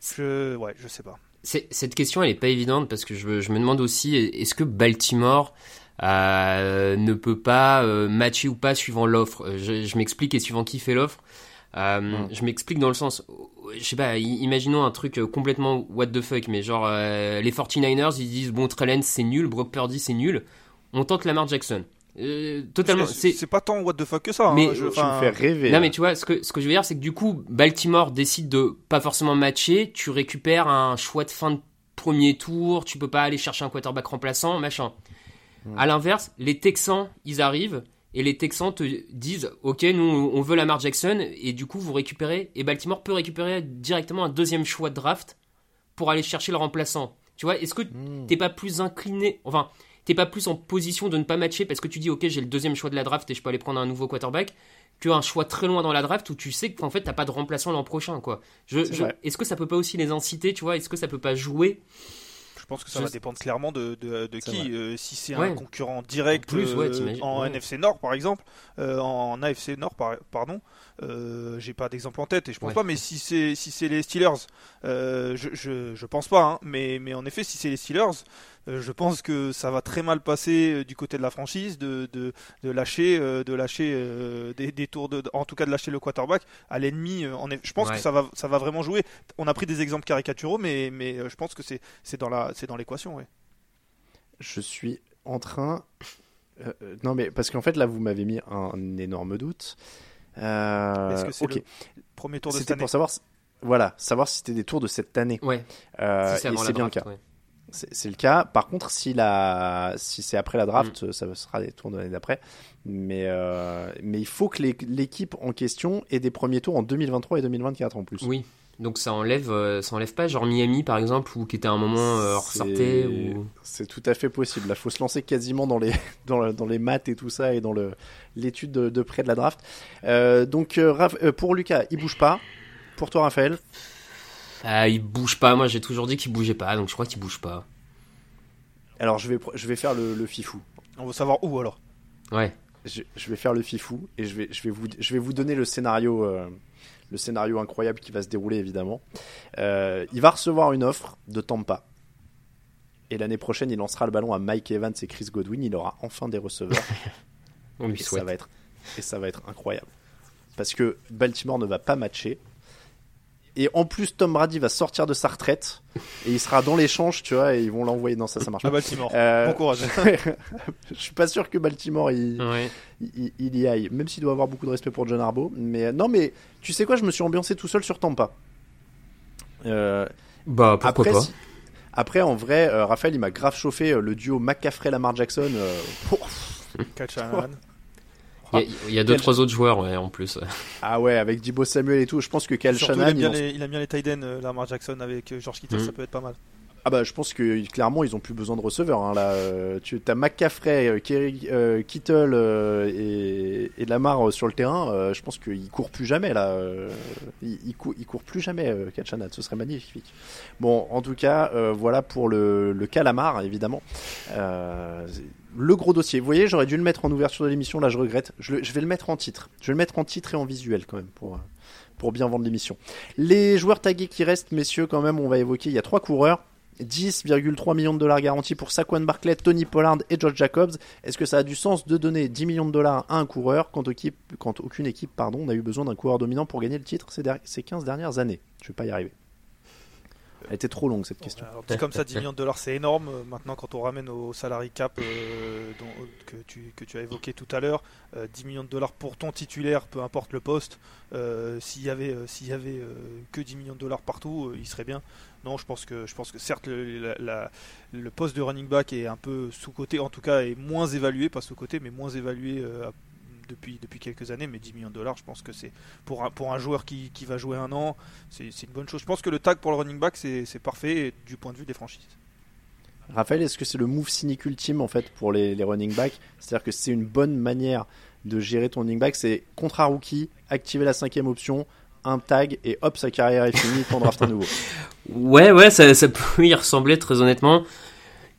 Je, ouais, je sais pas. C'est- Cette question, elle est pas évidente parce que je, je me demande aussi, est-ce que Baltimore euh, ne peut pas euh, matcher ou pas suivant l'offre? Euh, Je, je m'explique et suivant qui fait l'offre. Euh, Mm. Je m'explique dans le sens, je sais pas, imaginons un truc complètement what the fuck, mais genre euh, les 49ers ils disent bon Trellens c'est nul, Brock Purdy c'est nul, on tente Lamar Jackson. Euh, totalement, C'est pas tant what the fuck que ça. hein. Mais- Je- Tu me fais rêver. non mais tu vois, ce que, ce que je veux dire, c'est que du coup, Baltimore décide de pas forcément matcher, tu récupères un choix de fin de premier tour, tu peux pas aller chercher un quarterback remplaçant, machin. À l'inverse, les Texans, ils arrivent, et les Texans te disent, ok, nous on veut Lamar Jackson, et du coup vous récupérez, et Baltimore peut récupérer directement un deuxième choix de draft pour aller chercher le remplaçant. Tu vois, est-ce que t'es pas plus incliné, enfin, t'es pas plus en position de ne pas matcher parce que tu dis, ok, j'ai le deuxième choix de la draft et je peux aller prendre un nouveau quarterback, qu'un choix très loin dans la draft où tu sais qu'en fait t'as pas de remplaçant l'an prochain, quoi. Je, est-ce que ça peut pas aussi les inciter, tu vois, est-ce que ça peut pas jouer? Je pense que ça Je- va dépendre clairement de, de, qui. Euh, si c'est Ouais. un concurrent direct En plus, ouais, euh, en ouais. NFC Nord, par exemple, euh, en AFC Nord, par- pardon, euh, j'ai pas d'exemple en tête et je pense Ouais. pas. Mais si c'est si c'est les Steelers, euh, je, je je pense pas. hein, mais mais en effet, si c'est les Steelers, euh, je pense que ça va très mal passer euh, du côté de la franchise de de, de lâcher euh, de lâcher euh, des, des tours de en tout cas de lâcher le quarterback à l'ennemi. euh, je pense Ouais. que ça va ça va vraiment jouer. On a pris des exemples caricaturaux, mais mais euh, je pense que c'est c'est dans la c'est dans l'équation. Ouais. Je suis en train. euh, euh, non, mais parce qu'en fait, là, vous m'avez mis un énorme doute. Euh, Est-ce que c'est ok. le premier tour de cette C'était année pour savoir, si- voilà, savoir si c'était des tours de cette année. Ouais, Euh, si c'est et c'est bien le cas. ouais. C'est le cas. Par contre, si, la... si c'est après la draft, Mm. ça sera des tours de l'année d'après. Mais, euh, mais il faut que l'équipe en question ait des premiers tours en 2023 et 2024 en plus. Oui. Donc ça enlève, euh, ça enlève pas genre Miami par exemple ou qui était à un moment euh, ressortait ou C'est tout à fait possible. Il faut se lancer quasiment dans les, dans, le- dans les maths et tout ça et dans l'étude de, de près de la draft. Euh, donc pour Lucas, il bouge pas. Pour toi, Raphaël, ah il bouge pas. Moi j'ai toujours dit qu'il bougeait pas, donc je crois qu'il bouge pas. alors je vais, je vais faire le, le fifou. On veut savoir où alors? Ouais. Je, je vais faire le fifou et je vais, je vais, vous, je vais vous donner le scénario, euh, le scénario incroyable qui va se dérouler évidemment. Euh, il va recevoir une offre de Tampa. Et l'année prochaine, il lancera le ballon à Mike Evans et Chris Godwin. Il aura enfin des receveurs. On lui Et ça va être et ça va être incroyable parce que Baltimore ne va pas matcher et en plus Tom Brady va sortir de sa retraite et il sera dans l'échange tu vois et ils vont l'envoyer non ça ça marche À pas Baltimore. Euh, Bon courage. je suis pas sûr que Baltimore il, Ouais. il, il y aille même s'il doit avoir beaucoup de respect pour John Harbaugh mais euh, non mais tu sais quoi je me suis ambiancé tout seul sur Tampa euh, Bah pourquoi après, pas. si- après en vrai euh, Raphaël il m'a grave chauffé euh, le duo McCaffrey Lamar Jackson euh, pour- Catch. Il y a, il y a deux Quel- trois autres joueurs ouais, en plus. ah ouais avec Dibo Samuel et tout je pense que Cal Surtout, il aime bien il en- les, il aime bien les tight ends, euh, Lamar Jackson avec euh, George Kittle, Mhm. ça peut être pas mal. Ah bah je pense que clairement ils ont plus besoin de receveurs hein, là. Euh, tu as McCaffrey, euh, Kerry, euh, Kittle et, et Lamar sur le terrain. je pense qu'ils courent plus jamais là. Ils, ils, cou- ils courent plus jamais Kachanat. Ce serait magnifique. Bon en tout cas voilà pour le, le cas Lamar évidemment. Le gros dossier. Vous voyez j'aurais dû le mettre en ouverture de l'émission. Là je regrette. Je, je vais le mettre en titre. Je vais le mettre en titre et en visuel quand même pour. pour bien vendre l'émission. Les joueurs tagués qui restent, messieurs, quand même, on va évoquer. Il y a trois coureurs. 10,3 millions de dollars garantis pour Saquon Barclay, Tony Pollard et George Jacobs. Est-ce que ça a du sens de donner 10 millions de dollars à un coureur quand, aucune équipe pardon, n'a eu besoin d'un coureur dominant pour gagner le titre ces, der- ces 15 dernières années? Je vais pas y arriver. Elle était trop longue cette question. Alors, comme ça, 10 millions de dollars, c'est énorme. Euh, Maintenant, quand on ramène au salary cap euh, dont- que, tu, as évoqué tout à l'heure, euh, 10 millions de dollars pour ton titulaire, peu importe le poste. euh, S'il y avait, euh, s'il y avait euh, que 10 millions de dollars partout, euh, il serait bien. Non, je pense que, je pense certes, le, poste de running back est un peu sous-côté, en tout cas, est moins évalué, pas sous-côté, mais moins évalué euh, depuis, quelques années. Mais 10 millions de dollars, je pense que c'est pour un, joueur qui, va jouer un an, c'est une bonne chose. Je pense que le tag pour le running back, c'est parfait du point de vue des franchises. Raphaël, est-ce que c'est le move cynique ultime en fait pour les, les running backs? C'est-à-dire que c'est une bonne manière de gérer ton running back, c'est contrat rookie, activer la cinquième option, un tag et hop, sa carrière est finie, t'en draft un nouveau. Ouais, ouais, ça, ça peut y ressembler très honnêtement.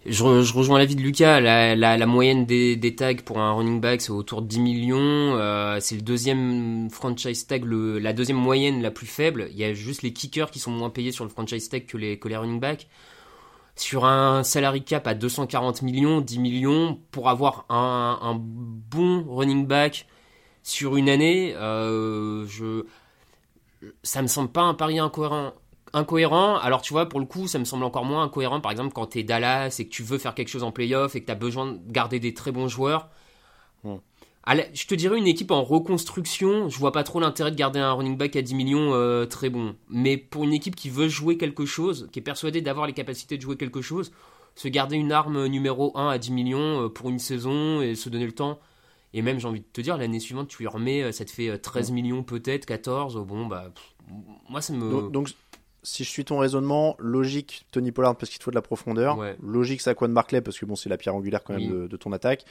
Je, re- je rejoins l'avis de Lucas. La, la, moyenne des, des tags pour un running back, c'est autour de 10 millions. Euh, c'est le deuxième franchise tag, le, la deuxième moyenne la plus faible. Il y a juste les kickers qui sont moins payés sur le franchise tag que les, que les running backs. Sur un salary cap à 240 millions, 10 millions, pour avoir un, un bon running back sur une année, euh, je ça me semble pas un pari incohérent. Incohérent, alors tu vois, pour le coup, ça me semble encore moins incohérent, par exemple, quand t'es Dallas et que tu veux faire quelque chose en playoff et que t'as besoin de garder des très bons joueurs. Je te dirais une équipe en reconstruction, je vois pas trop l'intérêt de garder un running back à 10 millions euh, très bon. Mais pour une équipe qui veut jouer quelque chose, qui est persuadée d'avoir les capacités de jouer quelque chose, se garder une arme numéro 1 à 10 millions euh, pour une saison et se donner le temps. Et même, j'ai envie de te dire, l'année suivante, tu lui remets, euh, ça te fait euh, 13 millions peut-être, 14. Bon, bah, pff, moi, ça me. Donc, donc, si je suis ton raisonnement, logique Tony Pollard parce qu'il te faut de la profondeur, Ouais. logique Saquon Barclay parce que bon c'est la pierre angulaire quand même Oui. de, de ton attaque,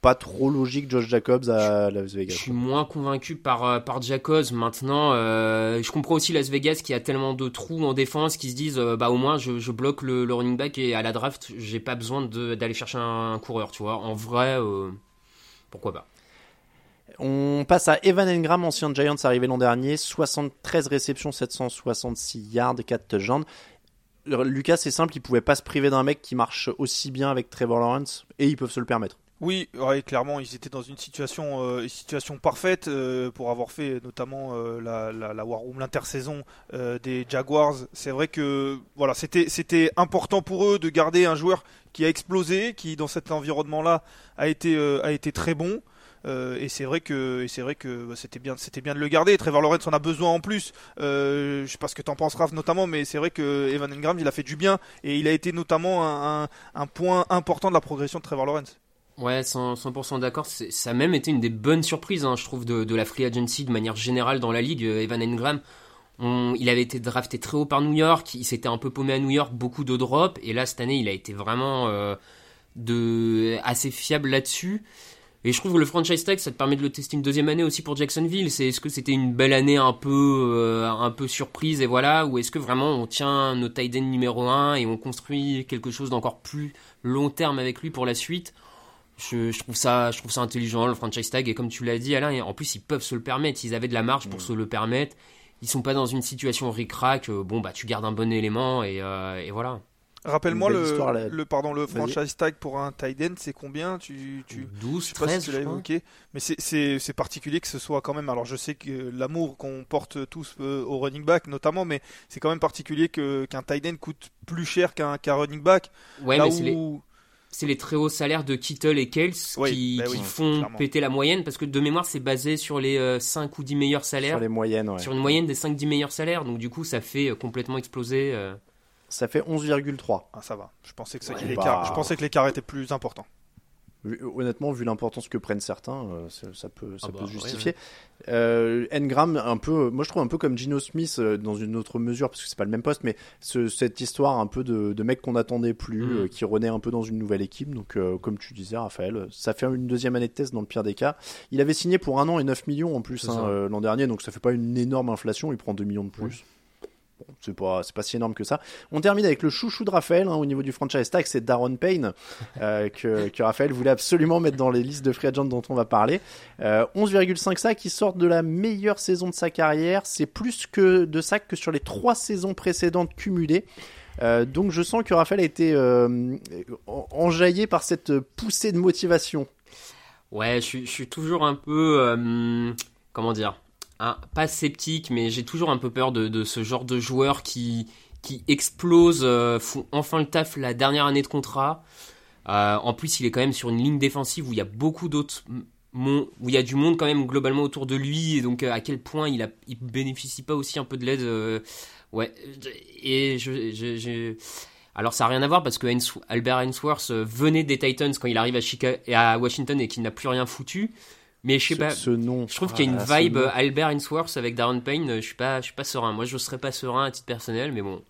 pas trop logique Josh Jacobs à Las Je Vegas. suis moins convaincu par, euh, par Jacobs. Maintenant, euh, je comprends aussi Las Vegas qui a tellement de trous en défense qui se disent euh, bah au moins je, je bloque le, le running back et à la draft j'ai pas besoin d'aller chercher un, coureur, tu vois. En vrai, euh, pourquoi pas? On passe à Evan Engram, ancien Giants arrivé l'an dernier, 73 réceptions, 766 yards, 4 touchdowns. Euh, Lucas, c'est simple, il pouvait pas se priver d'un mec qui marche aussi bien avec Trevor Lawrence et ils peuvent se le permettre. Oui, clairement, ils étaient dans une situation, euh, situation parfaite euh, pour avoir fait notamment euh, la, la, War Room, l'intersaison des Jaguars. C'est vrai que voilà, c'était, c'était important pour eux de garder un joueur qui a explosé, qui dans cet environnement-là a été, a été très bon. Et c'est vrai que, c'est vrai que bah, c'était bien, c'était bien de le garder. Trevor Lawrence en a besoin en plus. Euh, je sais pas ce que t'en penses, Raph, notamment, mais c'est vrai que Evan Engram, il a fait du bien et il a été notamment un, un point important de la progression de Trevor Lawrence. Ouais, 100%, 100% d'accord. Ça a même été une des bonnes surprises, hein, je trouve, de, la free agency de manière générale dans la ligue. Euh, Evan Engram, il avait été drafté très haut par New York, il s'était un peu paumé à New York, beaucoup de drops, et là cette année il a été vraiment euh, assez fiable là-dessus. Et je trouve que le franchise tag, ça te permet de le tester une deuxième année aussi pour Jacksonville. C'est est-ce que c'était une belle année un peu euh, surprise et voilà, ou est-ce que vraiment on tient nos tight end numéro 1 et on construit quelque chose d'encore plus long terme avec lui pour la suite? Je, je trouve ça, je trouve ça intelligent le franchise tag et comme tu l'as dit Alain, en plus ils peuvent se le permettre, ils avaient de la marge pour se le permettre. Ils sont pas dans une situation ric-rac. euh, bon bah tu gardes un bon élément et, euh, et voilà. Rappelle-moi le, le, pardon, le franchise tag pour un tight end, c'est combien? Tu, tu, 12, Je sais pas 13, si tu l'as évoqué, mais c'est- particulier que ce soit quand même. Alors je sais que l'amour qu'on porte tous euh, au running back notamment, mais c'est quand même particulier que qu'un tight end coûte plus cher qu'un running back. Ouais, là mais où c'est les très hauts salaires de Kittle et Kels Oui, qui, bah qui oui, font clairement. péter la moyenne parce que de mémoire c'est basé sur les euh, 5 ou 10 meilleurs salaires. Sur les moyennes, ouais. Sur une moyenne des 5-10 meilleurs salaires, donc du coup ça fait euh, complètement exploser. euh. Ça fait 11,3. ah, ça va. Je pensais que ça- Ouais, l'écart, bah. je pensais que l'écart était plus important. Honnêtement, vu l'importance que prennent certains, euh, ça, ça peut, ça Ah peut bah, se ouais, justifier. Euh, Engram, un peu, moi je trouve un peu comme Gino Smith euh, dans une autre mesure, parce que c'est pas le même poste, mais ce- cette histoire un peu de, de mec qu'on n'attendait plus, euh, qui renaît un peu dans une nouvelle équipe. Donc, euh, comme tu disais, Raphaël, ça fait une deuxième année de test dans le pire des cas. Il avait signé pour un an et 9 millions en plus hein, euh, l'an dernier, donc ça fait pas une énorme inflation. Il prend 2 millions de plus. C'est pas, si énorme que ça. On termine avec le chouchou de Raphaël hein, au niveau du franchise tag, c'est Darren Payne euh, que, Raphaël voulait absolument mettre dans les listes de free agents dont on va parler. Euh, 11,5 sacs qui sortent de la meilleure saison de sa carrière. C'est plus que de sacs que sur les trois saisons précédentes cumulées. Euh, donc je sens que Raphaël a été euh, en- enjaillé par cette poussée de motivation. Ouais, je, suis- toujours un peu, euh, comment dire, hein, pas sceptique, mais j'ai toujours un peu peur de, ce genre de joueurs qui, qui explosent, euh, font enfin le taf la dernière année de contrat. Euh, en plus, il est quand même sur une ligne défensive où il y a beaucoup d'autres, où il y a du monde quand même globalement autour de lui, et donc euh, à quel point il a, bénéficie pas aussi un peu de l'aide. euh, ouais, et alors ça n'a rien à voir parce que Albert Ainsworth venait des Titans quand il arrive à Washington et qu'il n'a plus rien foutu. Mais je sais Ce, pas, ce nom. je trouve qu'il y a une vibe euh, Albert Ainsworth avec Darren Payne. euh, Je suis pas, je suis pas serein. Moi, je serais pas serein à titre personnel, mais bon.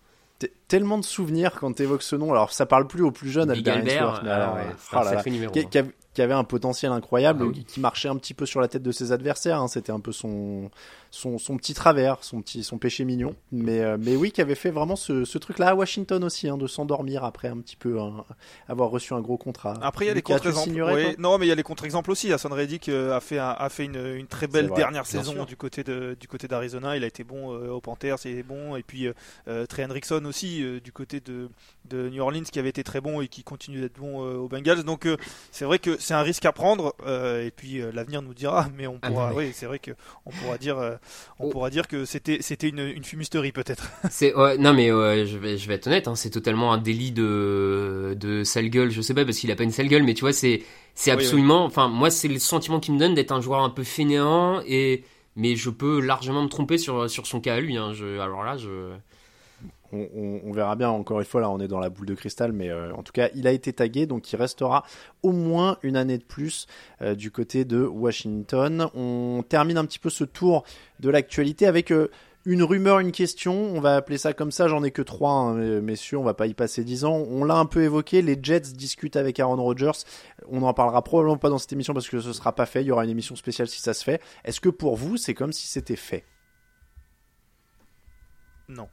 Tellement de souvenirs quand t'évoques ce nom. Alors ça parle plus aux plus jeunes, Big Albert Ainsworth, mais ah alors, ouais, un Oh là là. numéro. qui, qui av- qui avait un potentiel incroyable, Ah oui. qui marchait un petit peu sur la tête de ses adversaires. hein. C'était un peu son, son, son petit travers, son petit son péché mignon. Mais, euh, mais oui, qui avait fait vraiment ce, ce truc-là à Washington aussi, hein, de s'endormir après un petit peu hein, avoir reçu un gros contrat. Après, il y a les contre-exemples. Ouais, non, mais il y a les contre-exemples aussi. Hassan Reddick euh, a fait, un- a fait une, une très belle C'est vrai, dernière saison sûr. du côté de, du côté d'Arizona. Il a été bon euh, aux Panthers, il est bon. Et puis euh, Trey Hendrickson aussi euh, du côté de, de New Orleans qui avait été très bon et qui continue d'être bon euh, aux Bengals. Donc euh, c'est vrai que c'est un risque à prendre euh, et puis euh, l'avenir nous dira. Mais on Ah, pourra, mais- oui, c'est vrai que on pourra dire, euh, on Oh. pourra dire que c'était c'était une, une fumisterie peut-être. C'est ouais, non mais ouais, je vais je vais être honnête, hein, c'est totalement un délit de de sale gueule. Je sais pas parce qu'il a pas une sale gueule, mais tu vois c'est c'est absolument. Enfin moi c'est le sentiment qu'il me donne d'être un joueur un peu fainéant et mais je peux largement me tromper sur sur son cas à lui. Hein. Je, alors là je On, verra bien, encore une fois, là on est dans la boule de cristal, mais euh, en tout cas il a été tagué, donc il restera au moins une année de plus euh, du côté de Washington. On termine un petit peu ce tour de l'actualité avec euh, une rumeur, une question, on va appeler ça comme ça, j'en ai que trois, hein, messieurs, on va pas y passer dix ans. On l'a un peu évoqué, les Jets discutent avec Aaron Rodgers, on n'en parlera probablement pas dans cette émission parce que ce sera pas fait, il y aura une émission spéciale si ça se fait. Est-ce que pour vous c'est comme si c'était fait? Non.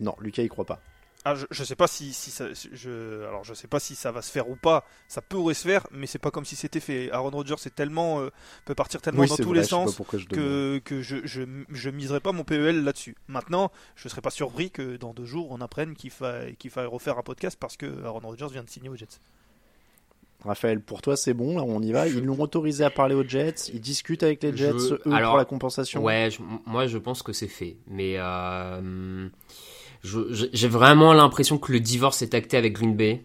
Non, Lucas y croit pas. Ah, je, je sais pas si, si ça, je, alors je sais pas si ça va se faire ou pas. Ça pourrait se faire, mais c'est pas comme si c'était fait. Aaron Rodgers c'est tellement, euh, peut partir tellement Oui, dans tous vrai, les sens je que, que je, je, je miserais pas mon PEL là-dessus. Maintenant, je serais pas surpris que dans deux jours on apprenne qu'il faille, qu'il faille refaire un podcast parce que Aaron Rodgers vient de signer aux Jets. Raphaël, pour toi c'est bon, là on y va? Ils l'ont autorisé à parler aux Jets, ils discutent avec les Jets, Je- eux alors, pour la compensation. Ouais, je- moi je pense que c'est fait. Mais euh, j'ai vraiment l'impression que le divorce est acté avec Green Bay.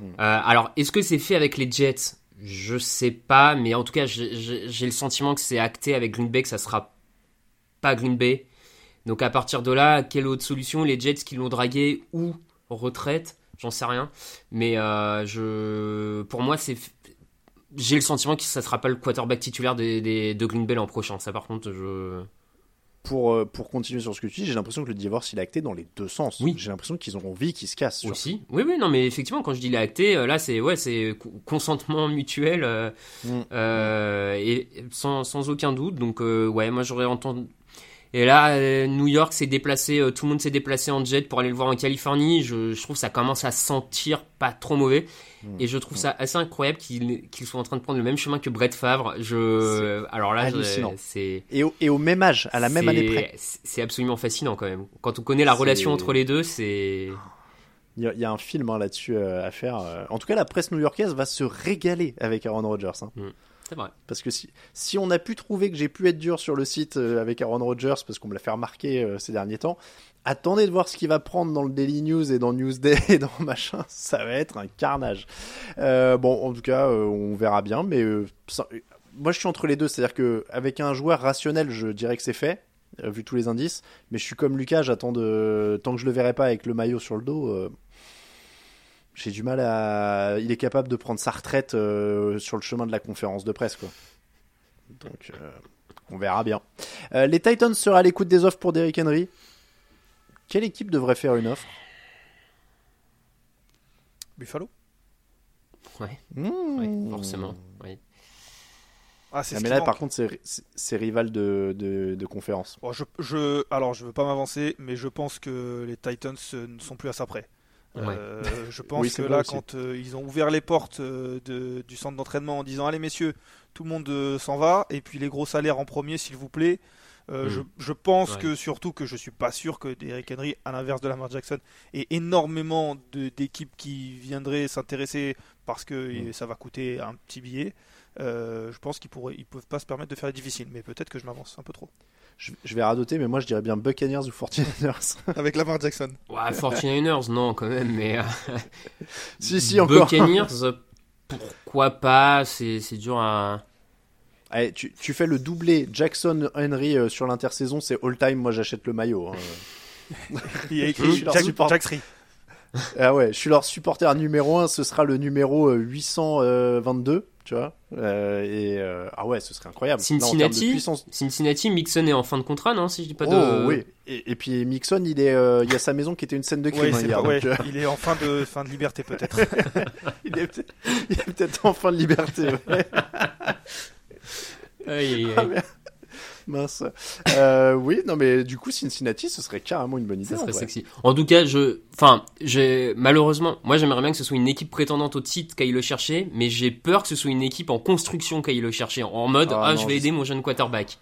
Hmm. Euh, alors, est-ce que c'est fait avec les Jets? Je sais pas, mais en tout cas, j'ai- le sentiment que c'est acté avec Green Bay, que ça sera pas Green Bay. Donc à partir de là, quelle autre solution? Les Jets qui l'ont dragué ou retraite? J'en sais rien. Mais euh, je, pour moi, c'est j'ai le sentiment que ça sera pas le quarterback titulaire des, des- de Green Bay l'an prochain. Ça, par contre, je. Pour, euh, pour continuer sur ce que tu dis, j'ai l'impression que le divorce il est acté dans les deux sens. Oui. J'ai l'impression qu'ils ont envie qu'ils se cassent. surtout. Aussi. Oui, oui, non, mais effectivement, quand je dis il est acté, euh, là, c'est ouais, c'est co- consentement mutuel euh, Mm. euh, et sans, sans aucun doute. Donc, euh, ouais, moi, j'aurais entendu. Et là, euh, New York s'est déplacé, euh, tout le monde s'est déplacé en jet pour aller le voir en Californie. Je, je trouve ça commence à sentir pas trop mauvais. Mm. Et je trouve ça assez incroyable qu'ils qu'ils soient en train de prendre le même chemin que Brett Favre. Je, alors là, c'est Et, au, et au même âge, à la même année près. C'est absolument fascinant quand même. Quand on connaît la relation entre les deux, c'est. Il y, a, il y a un film hein, là-dessus euh, à faire. En tout cas, la presse new-yorkaise va se régaler avec Aaron Rodgers. hein. C'est vrai. Parce que si, on a pu trouver que j'ai pu être dur sur le site euh, avec Aaron Rodgers, parce qu'on me l'a fait remarquer euh, ces derniers temps, attendez de voir ce qu'il va prendre dans le Daily News et dans Newsday et dans machin, ça va être un carnage. Euh, bon, en tout cas, on verra bien, mais moi je suis entre les deux, c'est-à-dire que avec un joueur rationnel, je dirais que c'est fait. Vu tous les indices, mais je suis comme Lucas, j'attends de tant que je le verrai pas avec le maillot sur le dos, j'ai du mal à. Il est capable de prendre sa retraite euh, sur le chemin de la conférence de presse, quoi. Donc, euh, on verra bien. Euh, les Titans seraient à l'écoute des offres pour Derrick Henry? Quelle équipe devrait faire une offre? Buffalo? Ouais, Mmh. ouais, forcément. ouais. Ah, c'est Ah, mais là, manque. par contre, c'est- rival de, de, de conférence. Bon, je, je, alors, je veux pas m'avancer, mais je pense que les Titans ne sont plus à ça près. Euh, je pense Oui, que là, aussi. quand euh, ils ont ouvert les portes euh, de- du centre d'entraînement en disant Allez, messieurs, tout le monde s'en va, et puis les gros salaires en premier, s'il vous plaît. Mm. je, je pense Ouais. que surtout que je suis pas sûr que Derrick Henry, à l'inverse de Lamar Jackson, ait énormément d'équipes qui viendraient s'intéresser parce que Mm. ça va coûter un petit billet. Je pense qu'ils pourraient, ils peuvent pas se permettre de faire difficile, mais peut-être que je m'avance un peu trop. Je, je vais radoter, mais moi, je dirais bien Buccaneers ou 49ers. Avec Lamar Jackson. Ouais, 49ers, non, quand même, mais. euh, si, si, encore. Buccaneers, pourquoi pas C'est c'est dur à. Allez, tu, tu fais le doublé Jackson-Henry euh, sur l'intersaison, c'est all-time. Moi, j'achète le maillot. hein. Il y a Je écrit Jack, support- Jack. Ah ouais, je suis leur supporter numéro 1, ce sera le numéro euh, 822, tu vois. Euh, et euh, ah ouais, ce serait incroyable. Cincinnati, puissance- Cincinnati, Mixon est en fin de contrat, non Si je dis pas de. Oh oui. Et, et puis Mixon, il est, euh, il y a sa maison qui était une scène de crime Ouais, hein, hier. pas- ouais, donc, euh, il est en fin de, fin de liberté peut-être. il est peut-être en fin de liberté. ouais. Aïe, aïe, Ah, aïe. merde. Mince. Euh, oui, non mais du coup Cincinnati, ce serait carrément une bonne idée. Ça en serait vrai. sexy. En tout cas, je, enfin, j'ai malheureusement, moi j'aimerais bien que ce soit une équipe prétendante au titre qu'aille le chercher, mais j'ai peur que ce soit une équipe en construction qu'aille le chercher, en mode Ah, ah, non, je vais aider mon jeune quarterback.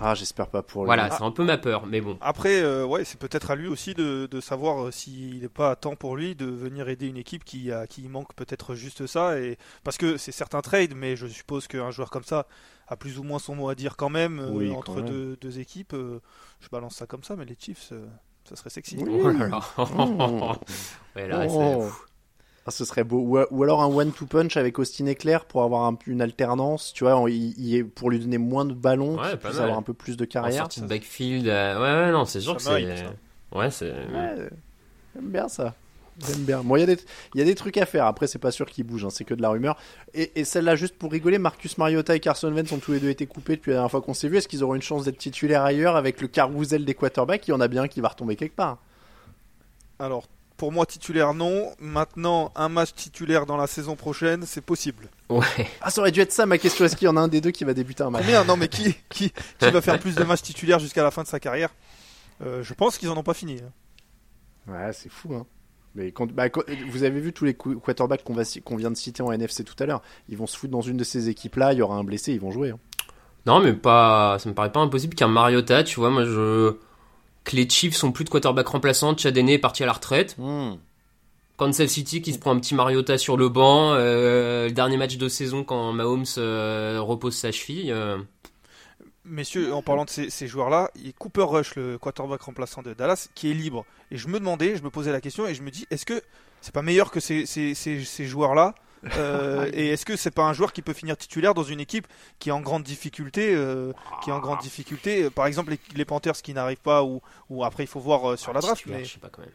Ah, j'espère pas pour lui. Voilà, c'est un peu ma peur, mais bon. Après, euh, ouais, c'est peut-être à lui aussi de, de savoir euh, s'il n'est pas à temps pour lui de venir aider une équipe qui, a, qui manque peut-être juste ça. Et... Parce que c'est certains trades, mais je suppose qu'un joueur comme ça a plus ou moins son mot à dire quand même euh, Oui, entre quand même. Deux, deux équipes. euh, je balance ça comme ça, mais les Chiefs, euh, ça serait sexy. Oh là là. Ouais, là, Oh. c'est- Ah, ce serait beau. Ou, ou alors un one-two punch avec Austin Eclair pour avoir un- une alternance, tu vois, il, il est, pour lui donner moins de ballons, Ouais, mal. avoir un peu plus de en carrière. sortie de backfield. euh, Ouais, ouais, non, c'est sûr Ça que c'est. Ouais, c'est. Ouais, j'aime bien ça. J'aime bien. Bon, il y, a des- il y a des trucs à faire. Après, c'est pas sûr qu'ils bougent, hein, c'est que de la rumeur. Et, et celle-là, juste pour rigoler, Marcus Mariota et Carson Wentz ont tous les deux été coupés depuis la dernière fois qu'on s'est vu. Est-ce qu'ils auront une chance d'être titulaires ailleurs avec le carrousel des quarterbacks? Il y en a bien un qui va retomber quelque part. Alors, pour moi, titulaire, non. Maintenant, un match titulaire dans la saison prochaine, c'est possible. Ouais. Ah, ça aurait dû être ça ma question. Est-ce qu'il y en a un des deux qui va débuter un match? Combien? Non, mais qui, qui, qui va faire plus de matchs titulaires jusqu'à la fin de sa carrière? Euh, Je pense qu'ils en ont pas fini. hein. Ouais, c'est fou, hein. Mais quand- bah, quand- vous avez vu tous les qu- quarterbacks qu'on vient de citer en NFC tout à l'heure. Ils vont se foutre dans une de ces équipes-là. Il y aura un blessé, ils vont jouer. hein. Non, mais pas. Ça me paraît pas impossible qu'un Mariota, tu vois, moi je. Que les Chiefs sont plus de quarterback remplaçant, Chad Henne est parti à la retraite. Kansas City qui se prend un petit Mariota sur le banc. euh, le dernier match de saison quand Mahomes euh, repose sa cheville. euh, Messieurs, en parlant de ces, ces joueurs-là, il y a Cooper Rush, le quarterback remplaçant de Dallas, qui est libre. Et je me demandais, je me posais la question et je me dis, est-ce que c'est pas meilleur que ces, ces, ces, ces joueurs-là Euh, Et est-ce que c'est pas un joueur qui peut finir titulaire dans une équipe qui est en grande difficulté euh, qui est en grande difficulté Euh, Par exemple, les, les Panthers qui n'arrivent pas, ou, ou après il faut voir euh, sur la draft. titulaire, Mais, Je sais pas quand même.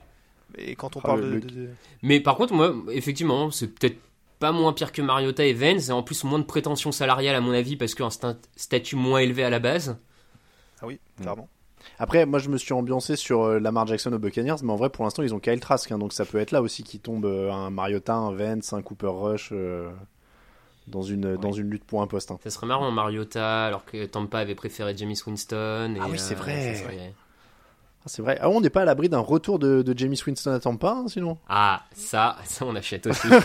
mais quand on Ah, parle le- de, le- de- de- Mais par contre, moi, effectivement, c'est peut-être pas moins pire que Mariota et Vance, et en plus moins de prétention salariale à mon avis, parce qu'un sta- statut moins élevé à la base. Ah oui, clairement. Après, moi, je me suis ambiancé sur euh, Lamar Jackson aux Buccaneers, mais en vrai, pour l'instant, ils ont Kyle Trask, hein, donc ça peut être là aussi qui tombe euh, un Mariota, un Vance, un Cooper Rush euh, dans une dans une lutte pour un poste. hein. Ça serait marrant, Mariota, alors que Tampa avait préféré James Winston. Et, Ah oui, c'est euh, vrai. ça serait- Ah, c'est vrai. Ah, on n'est pas à l'abri d'un retour de, de James Winston à Tampa, hein, sinon? Ah, ça, ça on achète aussi.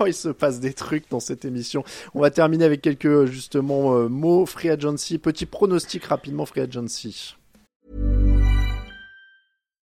Oh, il se passe des trucs dans cette émission. On va terminer avec quelques justement euh, mots free agency, petit pronostic rapidement free agency.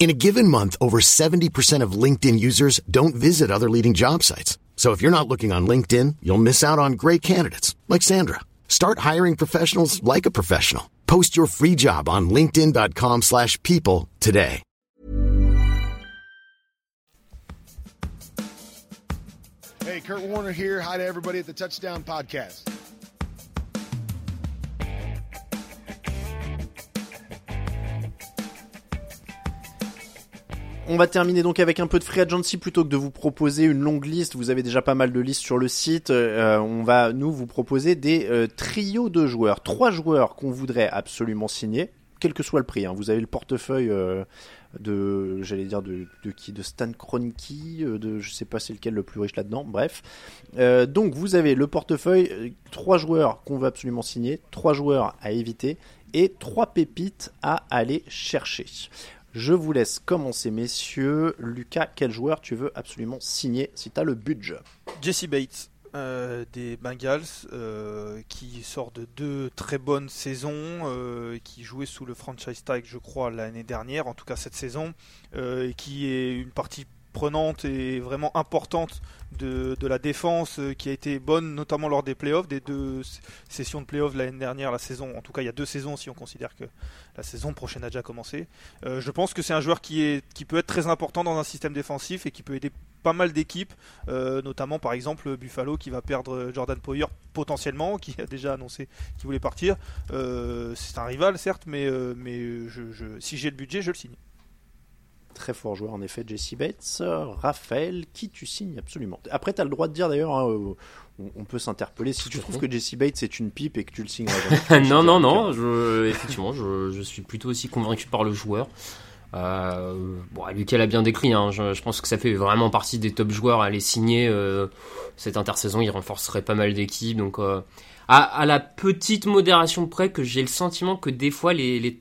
In a given month, over 70% of LinkedIn users don't visit other leading job sites. So if you're not looking on LinkedIn, you'll miss out on great candidates like Sandra. Start hiring professionals like a professional. Post your free job on linkedin.com/people today. Hey, Kurt Warner here. Hi to everybody at the Touchdown Podcast. On va terminer donc avec un peu de free agency plutôt que de vous proposer une longue liste. Vous avez déjà pas mal de listes sur le site. Euh, on va nous vous proposer des euh, trios de joueurs, trois joueurs qu'on voudrait absolument signer, quel que soit le prix. hein. Vous avez le portefeuille euh, de, j'allais dire de, qui, de Stan Kroenke, de je sais pas c'est lequel le plus riche là-dedans. Bref, donc vous avez le portefeuille, trois joueurs qu'on veut absolument signer, trois joueurs à éviter et trois pépites à aller chercher. Je vous laisse commencer, messieurs. Lucas, quel joueur tu veux absolument signer si tu le budget Jesse Bates euh, des Bengals euh, qui sort de deux très bonnes saisons, euh, qui jouait sous le franchise tag je crois l'année dernière, en tout cas cette saison, et qui est une partie prenante et vraiment importante de, de la défense euh, qui a été bonne notamment lors des playoffs, des deux sessions de playoffs l'année dernière, la saison, en tout cas il y a deux saisons si on considère que la saison prochaine a déjà commencé. Euh, je pense que c'est un joueur qui, est, qui peut être très important dans un système défensif et qui peut aider pas mal d'équipes, euh, notamment par exemple Buffalo qui va perdre Jordan Poyer potentiellement, qui a déjà annoncé qu'il voulait partir. C'est un rival certes, mais, mais si j'ai le budget, je le signe. Très fort joueur en effet, Jesse Bates. Raphaël, qui tu signes absolument. Après, tu as le droit de dire d'ailleurs, hein, on, peut s'interpeller si tu trouves que Jesse Bates est une pipe et que tu le signes. non, non, non, je, effectivement, je, je, suis plutôt aussi convaincu par le joueur. Euh, bon, Lucas l'a bien décrit, hein, je, pense que ça fait vraiment partie des top joueurs à les signer euh, cette intersaison. Il renforcerait pas mal d'équipes. Donc, euh, à, la petite modération près que j'ai le sentiment que des fois les, les,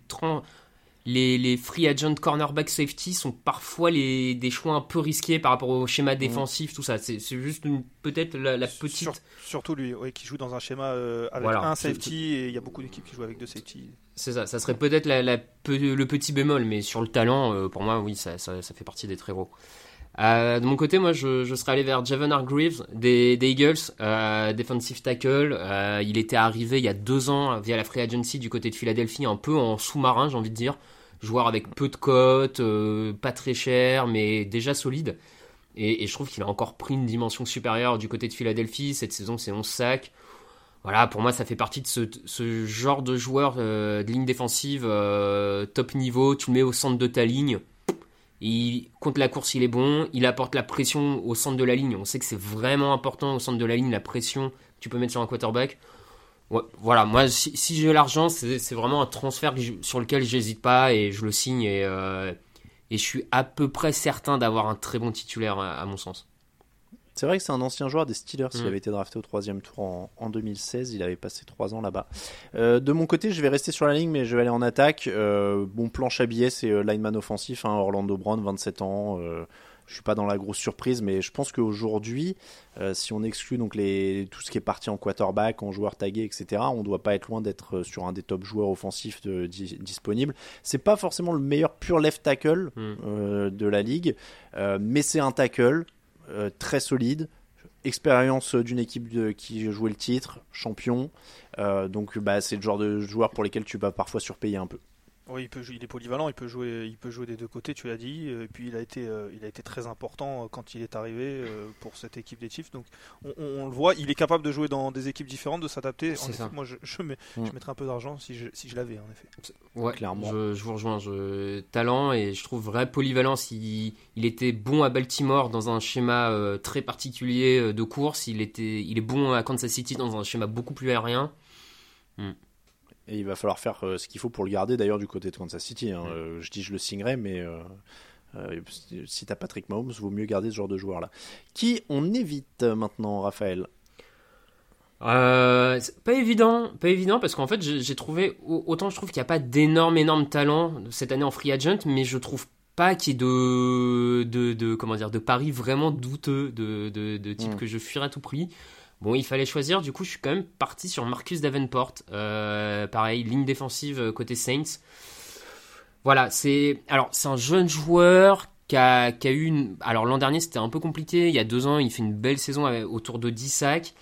les, les free agent cornerback safety sont parfois les, des choix un peu risqués par rapport au schéma mmh. défensif, tout ça. C'est juste peut-être la, petite. surtout lui, qui joue dans un schéma euh, avec un safety et il y a beaucoup d'équipes qui jouent avec deux safety. C'est ça, ça serait peut-être la, le petit bémol, mais sur le talent, euh, pour moi, oui, ça, ça, fait partie des très gros. Euh, de mon côté, moi, je, serais allé vers Javon Hargreaves des, des Eagles, euh, defensive tackle. Euh, il était arrivé il y a deux ans via la free agency du côté de Philadelphie, un peu en sous-marin, j'ai envie de dire. Joueur avec peu de cotes, pas très cher, mais déjà solide. Et, et je trouve qu'il a encore pris une dimension supérieure du côté de Philadelphie. Cette saison, c'est 11 sacs. Voilà, pour moi, ça fait partie de ce, ce genre de joueur de ligne défensive top niveau. Tu le mets au centre de ta ligne il, contre la course, il est bon. Il apporte la pression au centre de la ligne. On sait que c'est vraiment important au centre de la ligne, la pression que tu peux mettre sur un quarterback. voilà, moi, si, j'ai l'argent, c'est vraiment un transfert sur lequel j'hésite pas et je le signe. Euh, et je suis à peu près certain d'avoir un très bon titulaire, à mon sens. C'est vrai que c'est un ancien joueur des Steelers. Il mm. avait été drafté au troisième tour en, 2016. Il avait passé trois ans là-bas. Euh, de mon côté, je vais rester sur la ligne, mais je vais aller en attaque. Euh, bon, planche à billets, c'est euh, lineman offensif. Hein, Orlando Brown, 27 ans. je suis pas dans la grosse surprise, mais je pense qu'aujourd'hui, si on exclut donc les, tout ce qui est parti en quarterback, en joueur tagué, etc., on doit pas être loin d'être sur un des top joueurs offensifs de, disponibles. C'est pas forcément le meilleur pur left tackle mm. de la ligue, mais c'est un tackle euh, très solide, expérience d'une équipe de, qui jouait le titre, champion. Euh, donc bah, c'est le genre de joueur pour lesquels tu vas parfois surpayer un peu. Oui, il, peut, il est polyvalent, il peut, jouer, il peut jouer des deux côtés, tu l'as dit. Et puis il a, été, euh, il a été très important quand il est arrivé pour cette équipe des Chiefs. Donc on, le voit, il est capable de jouer dans des équipes différentes, de s'adapter. Moi, je, je, mm. je, mettrais un peu d'argent si je, si je l'avais, en effet. Ouais, clairement. Je, vous rejoins. Je, talent et je trouve vrai polyvalence. Il, il était bon à Baltimore dans un schéma euh, très particulier de course. Il, était, il est bon à Kansas City dans un schéma beaucoup plus aérien. Mm. Et il va falloir faire euh, ce qu'il faut pour le garder d'ailleurs du côté de Kansas City. Hein. Euh, je dis je le signerai, mais euh, si t'as Patrick Mahomes, vaut mieux garder ce genre de joueur là. Qui on évite maintenant, Raphaël? Pas évident, pas évident parce qu'en fait j'ai trouvé autant je trouve qu'il n'y a pas d'énorme énorme talent cette année en free agent, mais je trouve pas qu'il y ait de, de, comment dire de paris vraiment douteux de, de, type hmm. que je fuirais à tout prix. Bon, il fallait choisir, du coup, je suis quand même parti sur Marcus Davenport. Euh, pareil, ligne défensive euh, côté Saints. Voilà, c'est alors c'est un jeune joueur qui a, qui a eu une. Alors l'an dernier c'était un peu compliqué. Il y a deux ans, il fait une belle saison autour de 10 sacs,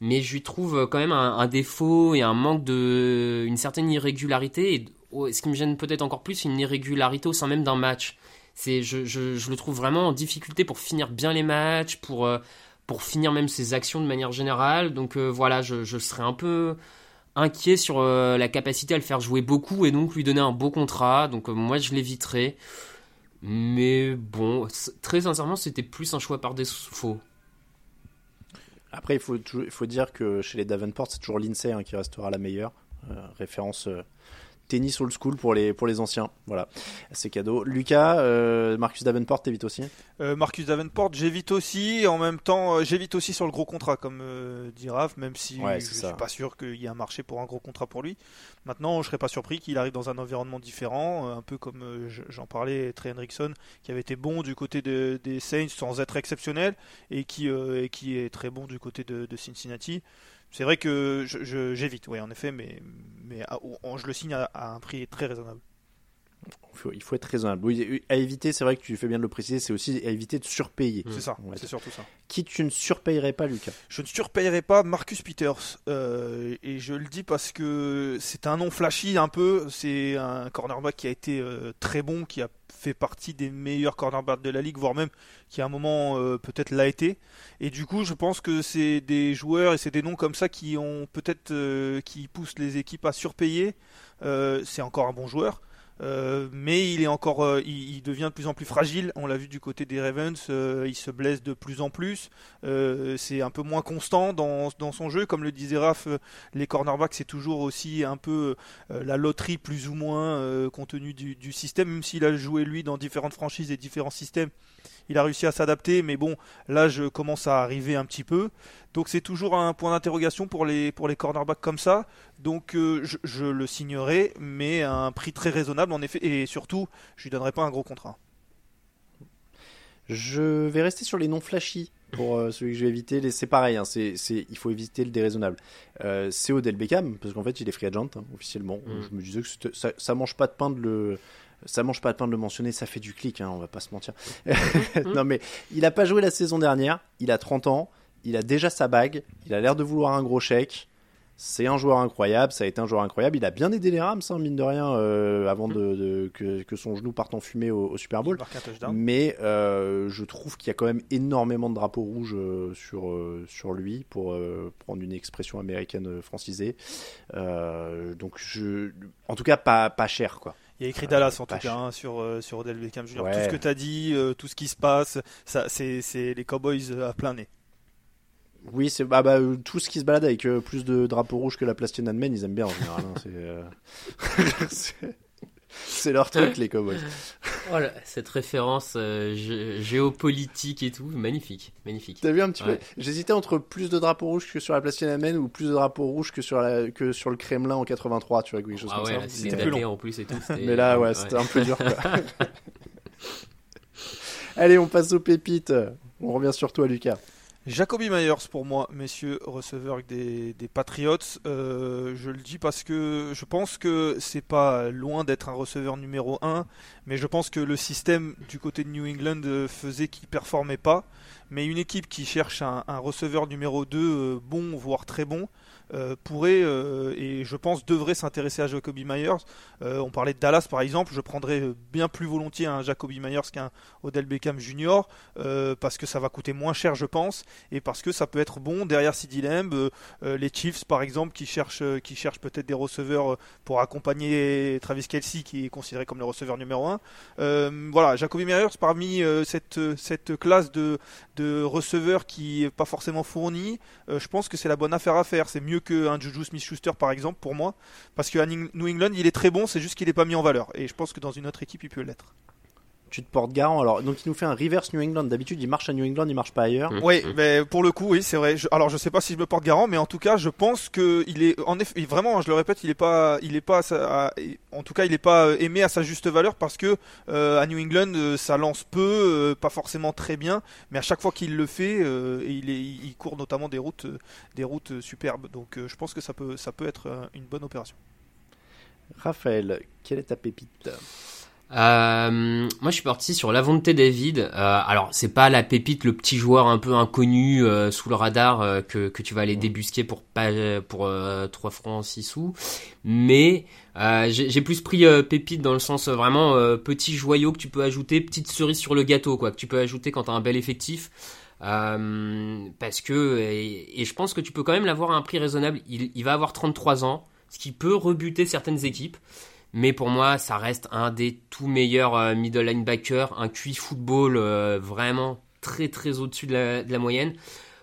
mais je lui trouve quand même un, défaut et un manque de, une certaine irrégularité. Et oh, ce qui me gêne peut-être encore plus, une irrégularité au sein même d'un match. C'est, je, je, le trouve vraiment en difficulté pour finir bien les matchs, pour euh, pour finir même ses actions de manière générale. Donc euh, voilà, je, serais un peu inquiet sur euh, la capacité à le faire jouer beaucoup et donc lui donner un beau contrat. Donc euh, moi je l'éviterai. Mais bon, très sincèrement, c'était plus un choix par défaut. Après, il faut, faut dire que chez les Davenport, c'est toujours l'INSEE hein, qui restera la meilleure. référence tennis old school pour les, pour les anciens. Voilà, c'est cadeau. Lucas, euh, Marcus Davenport, t'évites aussi euh, Marcus Davenport, j'évite aussi. En même temps, euh, j'évite aussi sur le gros contrat, comme dit Raph, même si je ne suis pas sûr qu'il y ait un marché pour un gros contrat pour lui. Maintenant, je serais pas surpris qu'il arrive dans un environnement différent, un peu comme j'en parlais, Trey Hendrickson, qui avait été bon du côté des Saints sans être exceptionnel, et qui, qui est très bon du côté de, de Cincinnati. C'est vrai que j'évite, oui, en effet, mais, mais je le signe à, un prix très raisonnable. Il faut, il faut être raisonnable. Oui, à éviter, c'est vrai que tu fais bien de le préciser, c'est aussi à éviter de surpayer. C'est ça, c'est surtout ça. Qui tu ne surpayerais pas, Lucas? Je ne surpayerai pas Marcus Peters. euh, et je le dis parce que c'est un nom flashy un peu. C'est un cornerback qui a été euh, très bon, qui a fait partie des meilleurs cornerbacks de la ligue, voire même qui à un moment euh, peut-être l'a été. Et du coup, je pense que c'est des joueurs et c'est des noms comme ça qui ont peut-être euh, qui poussent les équipes à surpayer. Euh, c'est encore un bon joueur. Euh, mais il est encore, euh, il, devient de plus en plus fragile. On l'a vu du côté des Ravens, euh, il se blesse de plus en plus. C'est un peu moins constant dans, son jeu. Comme le disait Raph, les cornerbacks c'est toujours aussi un peu la loterie plus ou moins compte tenu du système. Même s'il a joué lui dans différentes franchises et différents systèmes, il a réussi à s'adapter. Mais bon, là je commence à arriver un petit peu. Donc c'est toujours un point d'interrogation pour les, pour les cornerbacks comme ça. Donc euh, je, je le signerai, mais à un prix très raisonnable en effet. Et surtout, je lui donnerai pas un gros contrat. Je vais rester sur les noms flashy pour euh, celui que je vais éviter. C'est pareil, hein, c'est, c'est- il faut éviter le déraisonnable. Euh, c'est Odell Beckham, parce qu'en fait il est free agent hein, officiellement. Mm. Je me disais que ça, ça mange pas de pain de le. Ça mange pas de pain de le mentionner, ça fait du clic, hein, on va pas se mentir. non mais il a pas joué la saison dernière, il a 30 ans, il a déjà sa bague, il a l'air de vouloir un gros chèque. C'est un joueur incroyable, ça a été un joueur incroyable. Il a bien aidé les Rams, hein, mine de rien, euh, avant de, de- que, que son genou parte en fumée au, au Super Bowl. Mais euh, je trouve qu'il y a quand même énormément de drapeaux rouges euh, sur, sur lui, pour prendre une expression américaine francisée. Donc, je, en tout cas, pas, pas cher, quoi. Il y a écrit Dallas en tout cas hein, sur, euh, sur Odell Beckham Jr. Ouais. Tout ce que tu as dit, euh, tout ce qui se passe, ça, c'est, c'est les Cowboys euh, à plein nez. Oui, c'est bah, bah, tout ce qui se balade avec euh, plus de drapeaux rouges que la place Tiananmen, ils aiment bien en général. hein, c'est, euh, c'est- leur truc, les Cowboys. Voilà, cette référence euh, gé- géopolitique et tout, magnifique, magnifique. T'as vu un petit Ouais. peu J'hésitais entre plus de drapeaux rouges que sur la place Tiananmen ou plus de drapeaux rouges que sur, la, que sur le Kremlin en 83, tu vois, quelque chose Ah comme ouais, c'était Mais- daté en plus et tout. Mais là, ouais, c'était un peu dur. Quoi. Allez, on passe aux pépites. On revient sur toi, Lucas. Jacoby Myers pour moi, messieurs, receveur des, Patriots. Euh, je le dis parce que je pense que c'est pas loin d'être un receveur numéro 1, mais je pense que le système du côté de New England euh, faisait qu'il performait pas. Mais une équipe qui cherche un, un receveur numéro 2 euh, bon, voire très bon, euh, pourrait euh, et je pense devrait s'intéresser à Jacoby Myers. Euh, on parlait de Dallas par exemple, je prendrais euh, bien plus volontiers un Jacoby Myers qu'un Odell Beckham euh, parce que ça va coûter moins cher je pense et parce que ça peut être bon derrière CD Lamb, les Chiefs par exemple qui cherchent qui cherchent peut-être des receveurs pour accompagner Travis Kelsey qui est considéré comme le receveur numéro 1. Euh, voilà, Jacoby Myers parmi cette cette classe de de receveurs qui est pas forcément fourni, je pense que c'est la bonne affaire à faire. C'est mieux qu'un Juju Smith-Schuster par exemple pour moi, parce qu'à New England il est très bon, c'est juste qu'il n'est pas mis en valeur. Et je pense que dans une autre équipe il peut l'être. Tu te portes garant. Alors, donc, il nous fait un reverse New England. D'habitude, il marche à New England, il marche pas ailleurs. Oui, mais pour le coup, oui, c'est vrai. Je- alors, je sais pas si je me porte garant, mais en tout cas, je pense que il est, en effet, vraiment, je le répète, il est pas, il est pas, à en tout cas, il est pas euh, aimé à sa juste valeur parce que euh, à New England, euh, ça lance peu, euh, pas forcément très bien, mais à chaque fois qu'il le fait, euh, il, est, il court notamment des routes, des routes superbes. Donc, je pense que ça peut, ça peut être une bonne opération. Raphaël, quelle est ta pépite? Euh, moi, je suis parti sur Lavonte David. Euh, alors, c'est pas la pépite, le petit joueur un peu inconnu euh, sous le radar euh, que, que tu vas aller débusquer pour pas pour euh, 3 francs 6 sous. Mais euh, j'ai j'ai plus pris euh, pépite dans le sens vraiment euh, petit joyau que tu peux ajouter, petite cerise sur le gâteau, quoi, que tu peux ajouter quand t'as un bel effectif. Euh, parce que et, et je pense que tu peux quand même l'avoir à un prix raisonnable. Il, il va avoir 33 ans, ce qui peut rebuter certaines équipes. Mais pour moi, ça reste un des tout meilleurs euh, middle linebackers, un QI football euh, vraiment très très au-dessus de la, de la moyenne.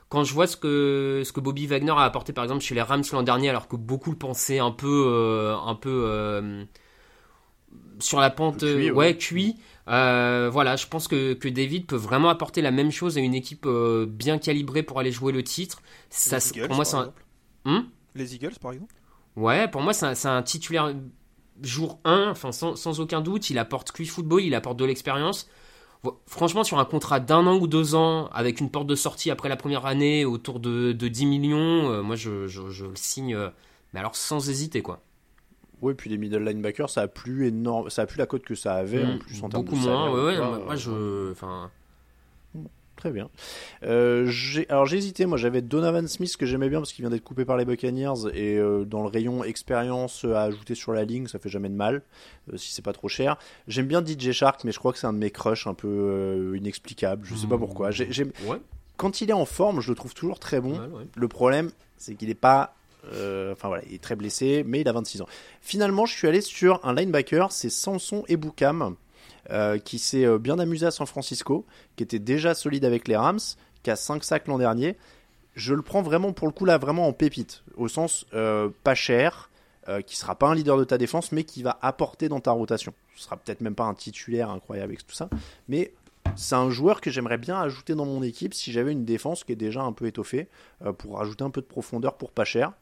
Quand je vois ce que ce que Bobby Wagner a apporté par exemple chez les Rams l'an dernier, alors que beaucoup le pensaient un peu euh, un peu euh, sur la pente, euh, ouais. ouais. Euh, voilà, je pense que, que David peut vraiment apporter la même chose à une équipe bien calibrée pour aller jouer le titre. Ça, Les Eagles, pour moi, par un... Hmm? Les Eagles, par exemple. Ouais, pour moi, c'est un, c'est un titulaire jour 1, enfin, sans, sans aucun doute. Il apporte QI football, il apporte de l'expérience. Franchement, sur un contrat d'un an ou deux ans, avec une porte de sortie après la première année autour de, de 10 millions, euh, moi, je, je- je le signe, euh, mais alors sans hésiter, quoi. Oui, puis les middle linebackers, ça a plus énorme, ça a plus la cote que ça avait en Mm, plus en termes beaucoup de moins. salaire, ouais, ouais, tu vois, moi, moi, euh, je. Enfin. Très bien. Euh, j'ai- alors j'ai hésité, moi j'avais Donovan Smith que j'aimais bien parce qu'il vient d'être coupé par les Buccaneers et euh, dans le rayon expérience à ajouter sur la ligne, ça fait jamais de mal euh, si c'est pas trop cher. J'aime bien DJ Shark mais je crois que c'est un de mes crushs un peu euh, inexplicable, je sais pas pourquoi. J'ai- j'aime- Ouais. Quand il est en forme, je le trouve toujours très bon. Ouais. Le problème, c'est qu'il est pas euh, enfin voilà, il est très blessé, mais il a 26 ans. Finalement, je suis allé sur un linebacker, c'est Samson Ebukam, euh, qui s'est euh, bien amusé à San Francisco, qui était déjà solide avec les Rams, qui a 5 sacs l'an dernier. Je le prends vraiment pour le coup là, vraiment en pépite, au sens euh, pas cher, euh, qui sera pas un leader de ta défense, mais qui va apporter dans ta rotation. Ce sera peut-être même pas un titulaire incroyable avec tout ça, mais c'est un joueur que j'aimerais bien ajouter dans mon équipe si j'avais une défense qui est déjà un peu étoffée, euh, pour rajouter un peu de profondeur pour pas cher.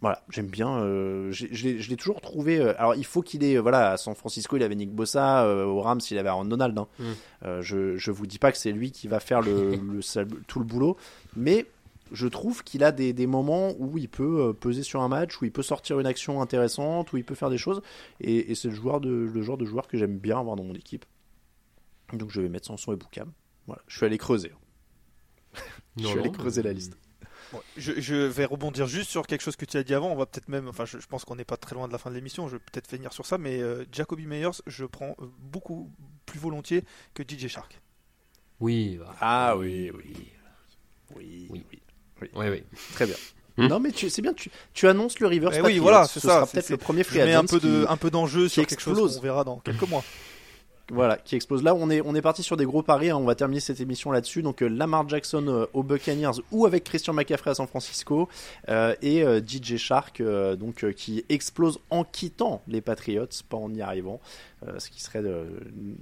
Voilà, j'aime bien. euh, je l'ai- toujours trouvé. euh, alors, il faut qu'il ait. euh, voilà, à San Francisco, il avait Nick Bossa. au Rams, il avait Aaron Donald. hein. Mm. Je, je vous dis pas que c'est lui qui va faire le, le sale- tout le boulot, mais je trouve qu'il a des, des moments où il peut peser sur un match, où il peut sortir une action intéressante, où il peut faire des choses. Et, et c'est le, joueur de, le genre de joueur que j'aime bien avoir dans mon équipe. Donc, je vais mettre Sanson et Boukam. Voilà, je suis allé creuser. je suis allé non, creuser mais- la liste. Bon, je, je vais rebondir juste sur quelque chose que tu as dit avant. On va peut-être même, enfin, je, je pense qu'on n'est pas très loin de la fin de l'émission. Je vais peut-être finir sur ça, mais euh, Jacoby Meyers, je prends euh, beaucoup plus volontiers que DJ Shark. Oui. bah, Ah oui, oui. Oui, Oui. oui. oui. Ouais. Très bien. Hmm. Non mais tu- c'est bien, tu, tu annonces le Rivers Eh oui, voilà, ce c'est ça. sera c'est- peut-être c'est- le premier free mets un agent peu de, qui- un peu d'enjeu sur quelque chose qu'on verra dans quelques mois. Voilà, qui explose. Là, on est, parti sur des gros paris. hein. On va terminer cette émission là-dessus. Donc, euh, Lamar Jackson euh, aux Buccaneers ou avec Christian McCaffrey à San Francisco euh, et DJ Shark, donc qui explose en quittant les Patriots, pas en y arrivant, ce qui serait euh,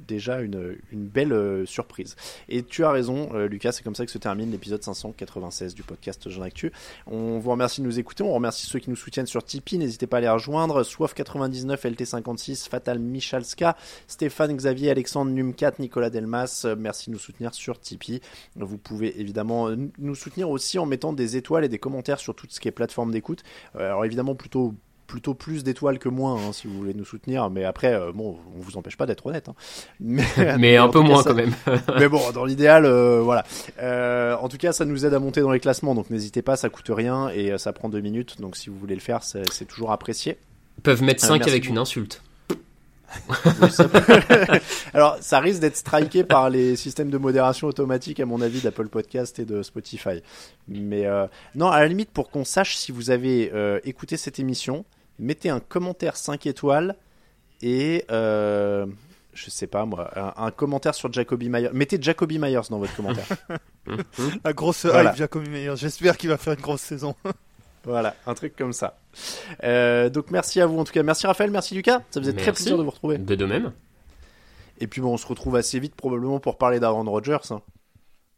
déjà une, belle euh, surprise. Et tu as raison, euh, Lucas. C'est comme ça que se termine l'épisode 596 du podcast Jean Actu. On vous remercie de nous écouter. On remercie ceux qui nous soutiennent sur Tipeee. N'hésitez pas à les rejoindre. Soif99, LT56, Fatal Michalska, Stéphane Xavier, Alexandre Numcat, Nicolas Delmas. Euh, Merci de nous soutenir sur Tipeee. Vous pouvez évidemment euh, nous soutenir aussi en mettant des étoiles et des commentaires sur tout ce qui est plateforme d'écoute. Euh, Alors évidemment plutôt plutôt plus d'étoiles que moins hein, si vous voulez nous soutenir mais après euh, bon on vous empêche pas d'être honnête hein. mais, Mais un peu moins ça- quand même. mais bon, dans l'idéal, euh, voilà. Euh, en tout cas, ça nous aide à monter dans les classements, donc n'hésitez pas, ça coûte rien et euh, ça prend deux minutes, donc si vous voulez le faire, c'est toujours apprécié. Ils peuvent mettre Ah, 5 merci avec une insulte. Oui, ça peut- Alors, ça risque d'être striké par les systèmes de modération automatique, à mon avis, d'Apple Podcast et de Spotify. Mais euh, non, à la limite, pour qu'on sache si vous avez euh, écouté cette émission, mettez un commentaire 5 étoiles et euh, je sais pas moi, un, un commentaire sur Jacoby Myers. Mettez Jacoby Myers dans votre commentaire. La grosse Voilà. hype, Jacoby Meyers. J'espère qu'il va faire une grosse saison. Voilà, un truc comme ça. Euh, donc merci à vous en tout cas. Merci Raphaël, merci Lucas. Ça faisait très Merci. plaisir de vous retrouver. De, de même. Et puis bon, on se retrouve assez vite probablement pour parler d'Aaron Rodgers. hein.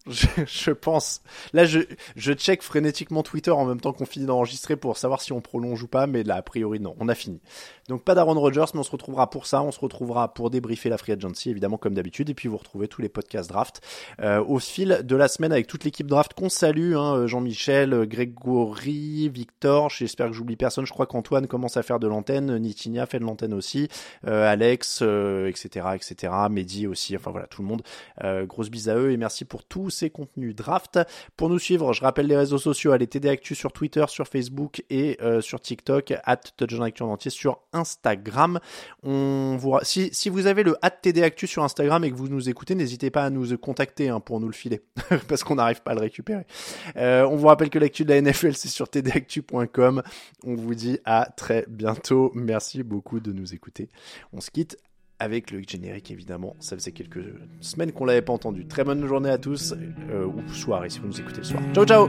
Je, je pense. Là, je, je check frénétiquement Twitter en même temps qu'on finit d'enregistrer pour savoir si on prolonge ou pas, mais là, a priori, non, on a fini. Donc pas d'Aaron Rodgers, mais on se retrouvera pour ça. On se retrouvera pour débriefer la free agency, évidemment, comme d'habitude, et puis vous retrouvez tous les podcasts draft euh, au fil de la semaine avec toute l'équipe draft qu'on salue, hein, Jean-Michel, euh, Grégory, Victor, j'espère que j'oublie personne, je crois qu'Antoine commence à faire de l'antenne, Nitinia fait de l'antenne aussi, euh, Alex, euh, etc., etc., Mehdi aussi, enfin voilà, tout le monde. Euh, grosse bise à eux et merci pour tous ces contenus draft. Pour nous suivre, je rappelle les réseaux sociaux, allez TD Actu sur Twitter, sur Facebook et euh, sur TikTok, at en entier sur. On vous... ra- si, si vous avez le TD Actu sur Instagram et que vous nous écoutez, n'hésitez pas à nous contacter hein, pour nous le filer, parce qu'on n'arrive pas à le récupérer. Euh, on vous rappelle que l'actu de la NFL, c'est sur tdactu.com. On vous dit à très bientôt. Merci beaucoup de nous écouter. On se quitte avec le générique évidemment. Ça faisait quelques semaines qu'on l'avait pas entendu. Très bonne journée à tous, euh, ou soirée si vous nous écoutez le soir. Ciao ciao